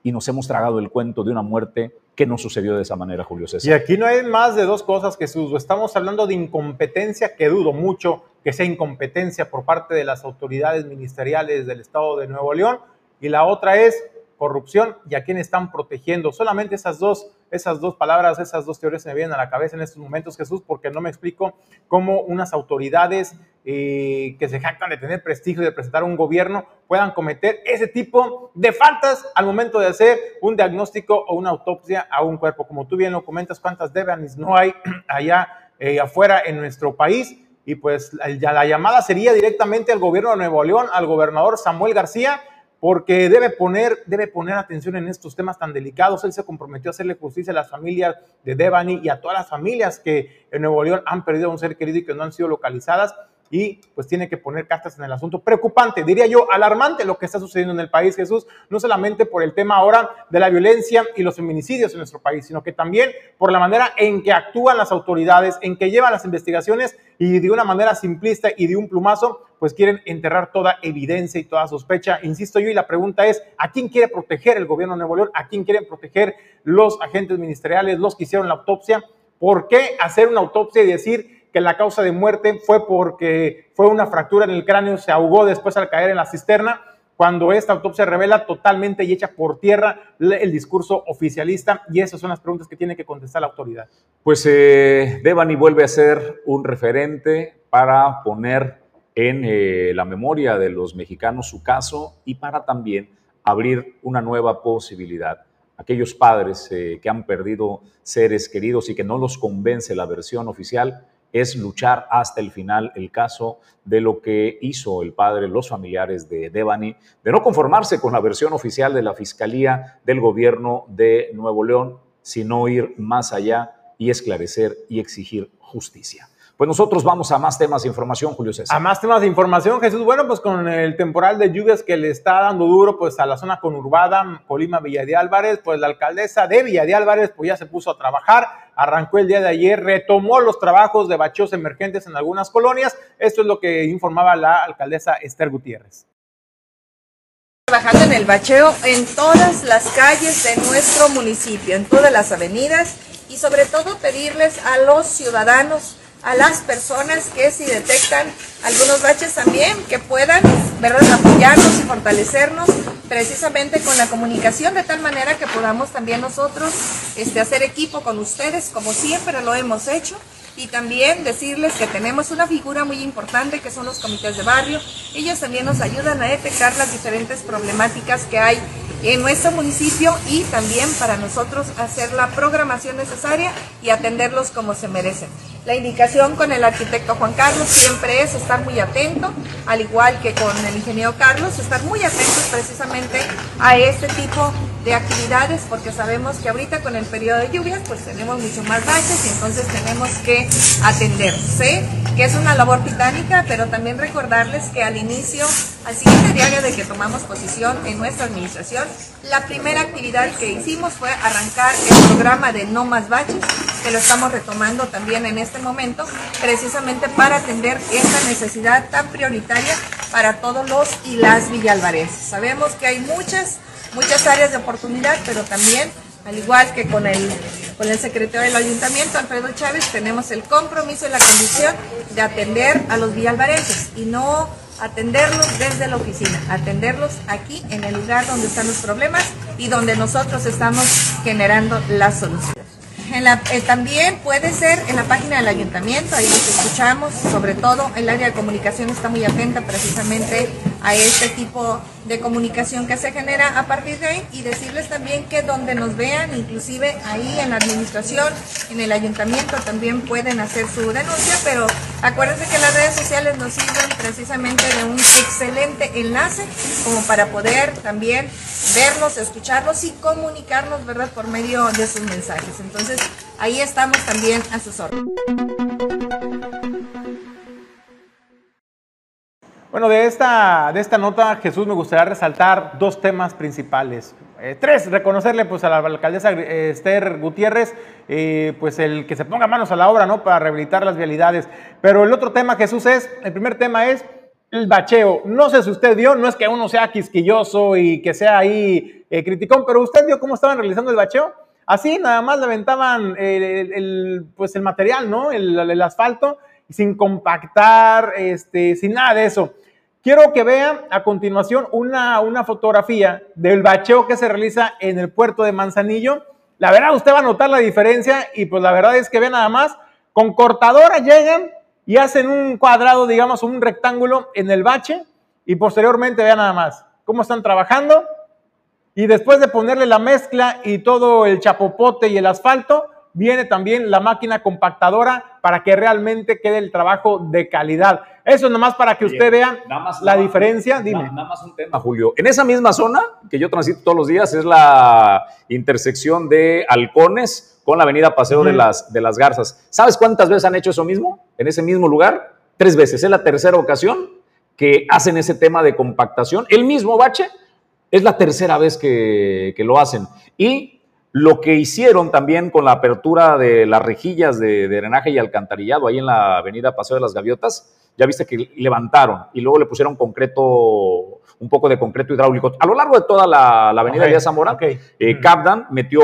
y nos hemos tragado el cuento de una muerte que no sucedió de esa manera, Julio César.
Y aquí no hay más de dos cosas, Jesús. Estamos hablando de incompetencia, que dudo mucho que sea incompetencia por parte de las autoridades ministeriales del Estado de Nuevo León. Y la otra es corrupción y a quién están protegiendo. Solamente esas dos, esas dos palabras, esas dos teorías me vienen a la cabeza en estos momentos, Jesús, porque no me explico cómo unas autoridades eh, que se jactan de tener prestigio, de presentar un gobierno, puedan cometer ese tipo de faltas al momento de hacer un diagnóstico o una autopsia a un cuerpo. Como tú bien lo comentas, cuántas Devanis no hay allá eh, afuera en nuestro país. Y pues la llamada sería directamente al gobierno de Nuevo León, al gobernador Samuel García, porque debe poner, debe poner atención en estos temas tan delicados. Él se comprometió a hacerle justicia a las familias de Devani y a todas las familias que en Nuevo León han perdido a un ser querido y que no han sido localizadas y pues tiene que poner cartas en el asunto. Preocupante, diría yo, alarmante lo que está sucediendo en el país, Jesús, no solamente por el tema ahora de la violencia y los feminicidios en nuestro país, sino que también por la manera en que actúan las autoridades, en que llevan las investigaciones y de una manera simplista y de un plumazo, pues quieren enterrar toda evidencia y toda sospecha. Insisto yo, y la pregunta es, ¿a quién quiere proteger el gobierno de Nuevo León? ¿A quién quieren proteger los agentes ministeriales, los que hicieron la autopsia? ¿Por qué hacer una autopsia y decir que la causa de muerte fue porque fue una fractura en el cráneo, se ahogó después al caer en la cisterna, cuando esta autopsia revela totalmente y echa por tierra el discurso oficialista y esas son las preguntas que tiene que contestar la autoridad.
Pues eh, Devani vuelve a ser un referente para poner en eh, la memoria de los mexicanos su caso y para también abrir una nueva posibilidad. Aquellos padres eh, que han perdido seres queridos y que no los convence la versión oficial, es luchar hasta el final el caso de lo que hizo el padre, los familiares de Devani, de no conformarse con la versión oficial de la Fiscalía del Gobierno de Nuevo León, sino ir más allá y esclarecer y exigir justicia. Pues nosotros vamos a más temas de información, Julio César.
A más temas de información, Jesús. Bueno, pues con el temporal de lluvias que le está dando duro pues a la zona conurbada, Colima, Villa de Álvarez, pues la alcaldesa de Villa de Álvarez pues ya se puso a trabajar, arrancó el día de ayer, retomó los trabajos de bacheos emergentes en algunas colonias. Esto es lo que informaba la alcaldesa Esther Gutiérrez
trabajando en el bacheo en todas las calles de nuestro municipio, en todas las avenidas y sobre todo pedirles a los ciudadanos a las personas que si detectan algunos baches también que puedan ¿verdad? apoyarnos y fortalecernos precisamente con la comunicación de tal manera que podamos también nosotros este, hacer equipo con ustedes como siempre lo hemos hecho y también decirles que tenemos una figura muy importante que son los comités de barrio. Ellos también nos ayudan a detectar las diferentes problemáticas que hay en nuestro municipio y también para nosotros hacer la programación necesaria y atenderlos como se merecen. La indicación con el arquitecto Juan Carlos siempre es estar muy atento, al igual que con el ingeniero Carlos, estar muy atentos precisamente a este tipo de actividades porque sabemos que ahorita con el periodo de lluvias pues tenemos mucho más baches y entonces tenemos que atender. Sé que es una labor titánica, pero también recordarles que al inicio, al siguiente día de que tomamos posición en nuestra administración, la primera actividad que hicimos fue arrancar el programa de No Más Baches, que lo estamos retomando también en este momento, precisamente para atender esta necesidad tan prioritaria para todos los y las villalvarenses. Sabemos que hay muchas, muchas áreas de oportunidad, pero también, al igual que con el, con el secretario del ayuntamiento, Alfredo Chávez, tenemos el compromiso y la condición de atender a los villalvarenses y no atenderlos desde la oficina, atenderlos aquí en el lugar donde están los problemas y donde nosotros estamos generando las soluciones. Eh, también puede ser en la página del ayuntamiento, ahí los escuchamos, sobre todo el área de comunicación está muy atenta precisamente a este tipo de comunicación que se genera a partir de ahí y decirles también que donde nos vean, inclusive ahí en la administración, en el ayuntamiento también pueden hacer su denuncia, pero acuérdense que las redes sociales nos sirven precisamente de un excelente enlace como para poder también verlos, escucharlos y comunicarnos, ¿verdad?, por medio de sus mensajes. Entonces, ahí estamos también a sus órdenes.
Bueno, de esta, de esta nota, Jesús, me gustaría resaltar dos temas principales. Eh, tres, reconocerle pues, a la alcaldesa eh, Esther Gutiérrez, eh, pues el que se ponga manos a la obra, ¿no? Para rehabilitar las vialidades. Pero el otro tema, Jesús, es, el primer tema es el bacheo. No sé si usted vio, no es que uno sea quisquilloso y que sea ahí criticón, pero usted vio cómo estaban realizando el bacheo. Así nada más le aventaban el, pues el material, ¿no? el asfalto sin compactar, este, sin nada de eso. Quiero que vean a continuación una, una fotografía del bacheo que se realiza en el puerto de Manzanillo. La verdad, usted va a notar la diferencia y pues la verdad es que vean nada más, con cortadora llegan y hacen un cuadrado, digamos, un rectángulo en el bache y posteriormente vean nada más cómo están trabajando y después de ponerle la mezcla y todo el chapopote y el asfalto, viene también la máquina compactadora para que realmente quede el trabajo de calidad. Eso es nomás para que usted vea la diferencia. Dime.
Nada más un tema, Julio. En esa misma zona que yo transito todos los días es la intersección de Halcones con la avenida Paseo de, las, de las Garzas. ¿Sabes cuántas veces han hecho eso mismo? En ese mismo lugar. Tres veces. Es la tercera ocasión que hacen ese tema de compactación. El mismo bache es la tercera vez que, que lo hacen. Y lo que hicieron también con la apertura de las rejillas de, drenaje y alcantarillado ahí en la avenida Paseo de las Gaviotas, ya viste que levantaron y luego le pusieron concreto, un poco de concreto hidráulico. A lo largo de toda la, avenida de Zamora, eh, Capdan metió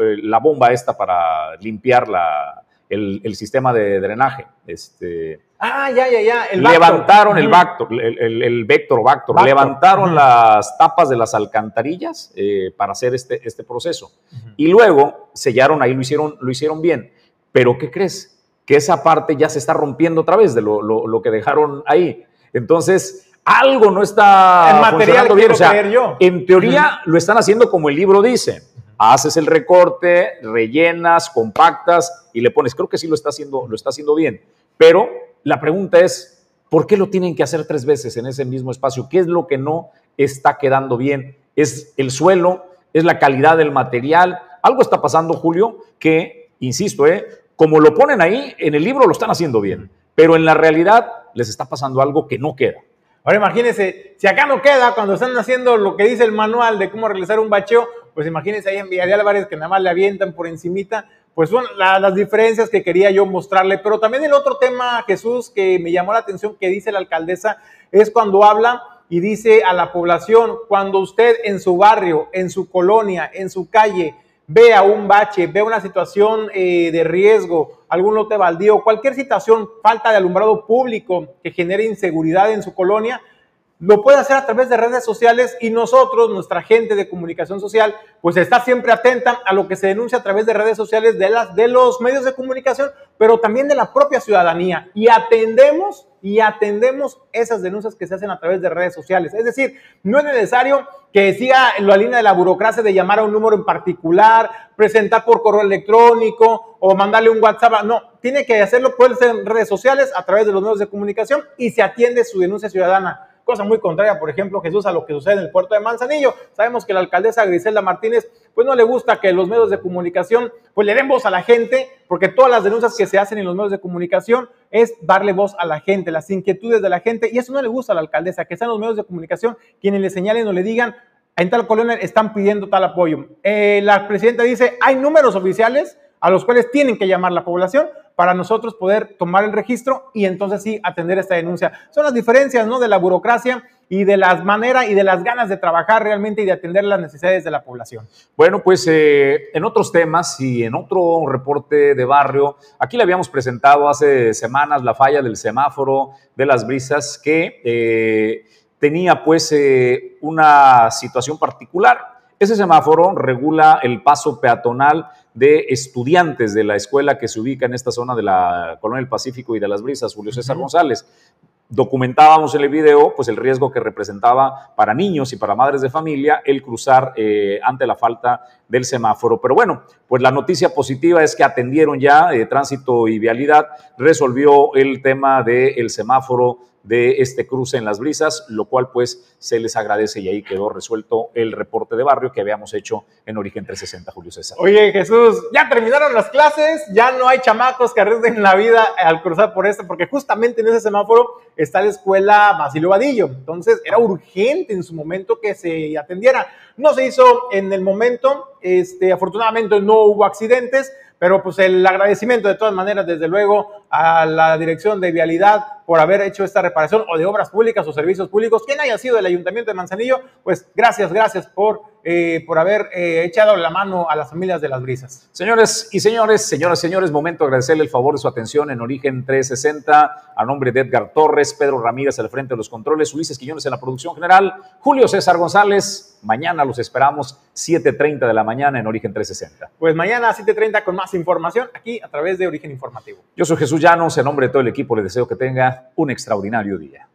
eh, la bomba esta para limpiar la, el, sistema de drenaje. Este,
ah, ya, ya, ya.
El levantaron el, Vector, el, el, Vector Vactor, levantaron las tapas de las alcantarillas eh, para hacer este, este proceso. Y luego sellaron ahí, lo hicieron, lo hicieron bien. Pero ¿qué crees? Que esa parte ya se está rompiendo otra vez de lo, lo, que dejaron ahí. Entonces, algo no está
en material
bien. O sea, yo. En teoría lo están haciendo como el libro dice haces el recorte, rellenas, compactas y le pones. Creo que sí lo está haciendo, lo está haciendo bien. Pero la pregunta es, ¿por qué lo tienen que hacer tres veces en ese mismo espacio? ¿Qué es lo que no está quedando bien? ¿Es el suelo? ¿Es la calidad del material? Algo está pasando, Julio, que, insisto, ¿eh? Como lo ponen ahí, en el libro lo están haciendo bien, pero en la realidad les está pasando algo que no queda.
Ahora imagínense, si acá no queda, cuando están haciendo lo que dice el manual de cómo realizar un bacheo, pues imagínense ahí en Villa de Álvarez que nada más le avientan por encimita, pues son las diferencias que quería yo mostrarle. Pero también el otro tema, Jesús, que me llamó la atención que dice la alcaldesa, es cuando habla y dice a la población, cuando usted en su barrio, en su colonia, en su calle, vea un bache, vea una situación eh, de riesgo, algún lote baldío, cualquier situación, falta de alumbrado público que genere inseguridad en su colonia, lo puede hacer a través de redes sociales y nosotros, nuestra gente de comunicación social, pues está siempre atenta a lo que se denuncia a través de redes sociales de, las, de los medios de comunicación, pero también de la propia ciudadanía. Y atendemos y atendemos esas denuncias que se hacen a través de redes sociales. Es decir, no es necesario que siga la línea de la burocracia de llamar a un número en particular, presentar por correo electrónico o mandarle un WhatsApp. No, tiene que hacerlo por redes sociales a través de los medios de comunicación y se atiende su denuncia ciudadana cosa muy contraria, por ejemplo, Jesús, a lo que sucede en el puerto de Manzanillo. Sabemos que la alcaldesa Griselda Martínez, pues no le gusta que los medios de comunicación, pues le den voz a la gente, porque todas las denuncias que se hacen en los medios de comunicación es darle voz a la gente, las inquietudes de la gente, y eso no le gusta a la alcaldesa, que sean los medios de comunicación quienes le señalen o le digan, en tal colonia están pidiendo tal apoyo. Eh, la presidenta dice, hay números oficiales a los cuales tienen que llamar la población, para nosotros poder tomar el registro y entonces sí atender esta denuncia. Son las diferencias, ¿no? De la burocracia y de las maneras y de las ganas de trabajar realmente y de atender las necesidades de la población.
Bueno, pues eh, en otros temas y en otro reporte de barrio, aquí le habíamos presentado hace semanas la falla del semáforo de las brisas que eh, tenía pues eh, una situación particular. Ese semáforo regula el paso peatonal de estudiantes de la escuela que se ubica en esta zona de la Colonia del Pacífico y de las Brisas, Julio César González. Documentábamos en el video pues, el riesgo que representaba para niños y para madres de familia el cruzar eh, ante la falta del semáforo. Pero bueno, pues la noticia positiva es que atendieron ya eh, tránsito y vialidad, resolvió el tema del semáforo de este cruce en las brisas, lo cual pues se les agradece y ahí quedó resuelto el reporte de barrio que habíamos hecho en Origen 360, Julio César.
Oye Jesús, ya terminaron las clases, ya no hay chamacos que arriesguen la vida al cruzar por esto, porque justamente en ese semáforo está la escuela Basilio Vadillo, entonces era urgente en su momento que se atendiera. No se hizo en el momento, este, afortunadamente no hubo accidentes, Pero pues el agradecimiento de todas maneras, desde luego, a la Dirección de Vialidad por haber hecho esta reparación o de obras públicas o servicios públicos, quien haya sido el Ayuntamiento de Manzanillo, pues gracias, gracias por, eh, por haber eh, echado la mano a las familias de las brisas.
Señores y señores, señoras y señores, momento de agradecerle el favor de su atención en Origen 360 a nombre de Edgar Torres, Pedro Ramírez al frente de los controles, Ulises Quiñones en la producción general, Julio César González. Mañana los esperamos 7.30 de la mañana en Origen 360.
Pues mañana a 7.30 con más información aquí a través de Origen Informativo.
Yo soy Jesús Llanos, en nombre de todo el equipo les deseo que tenga un extraordinario día.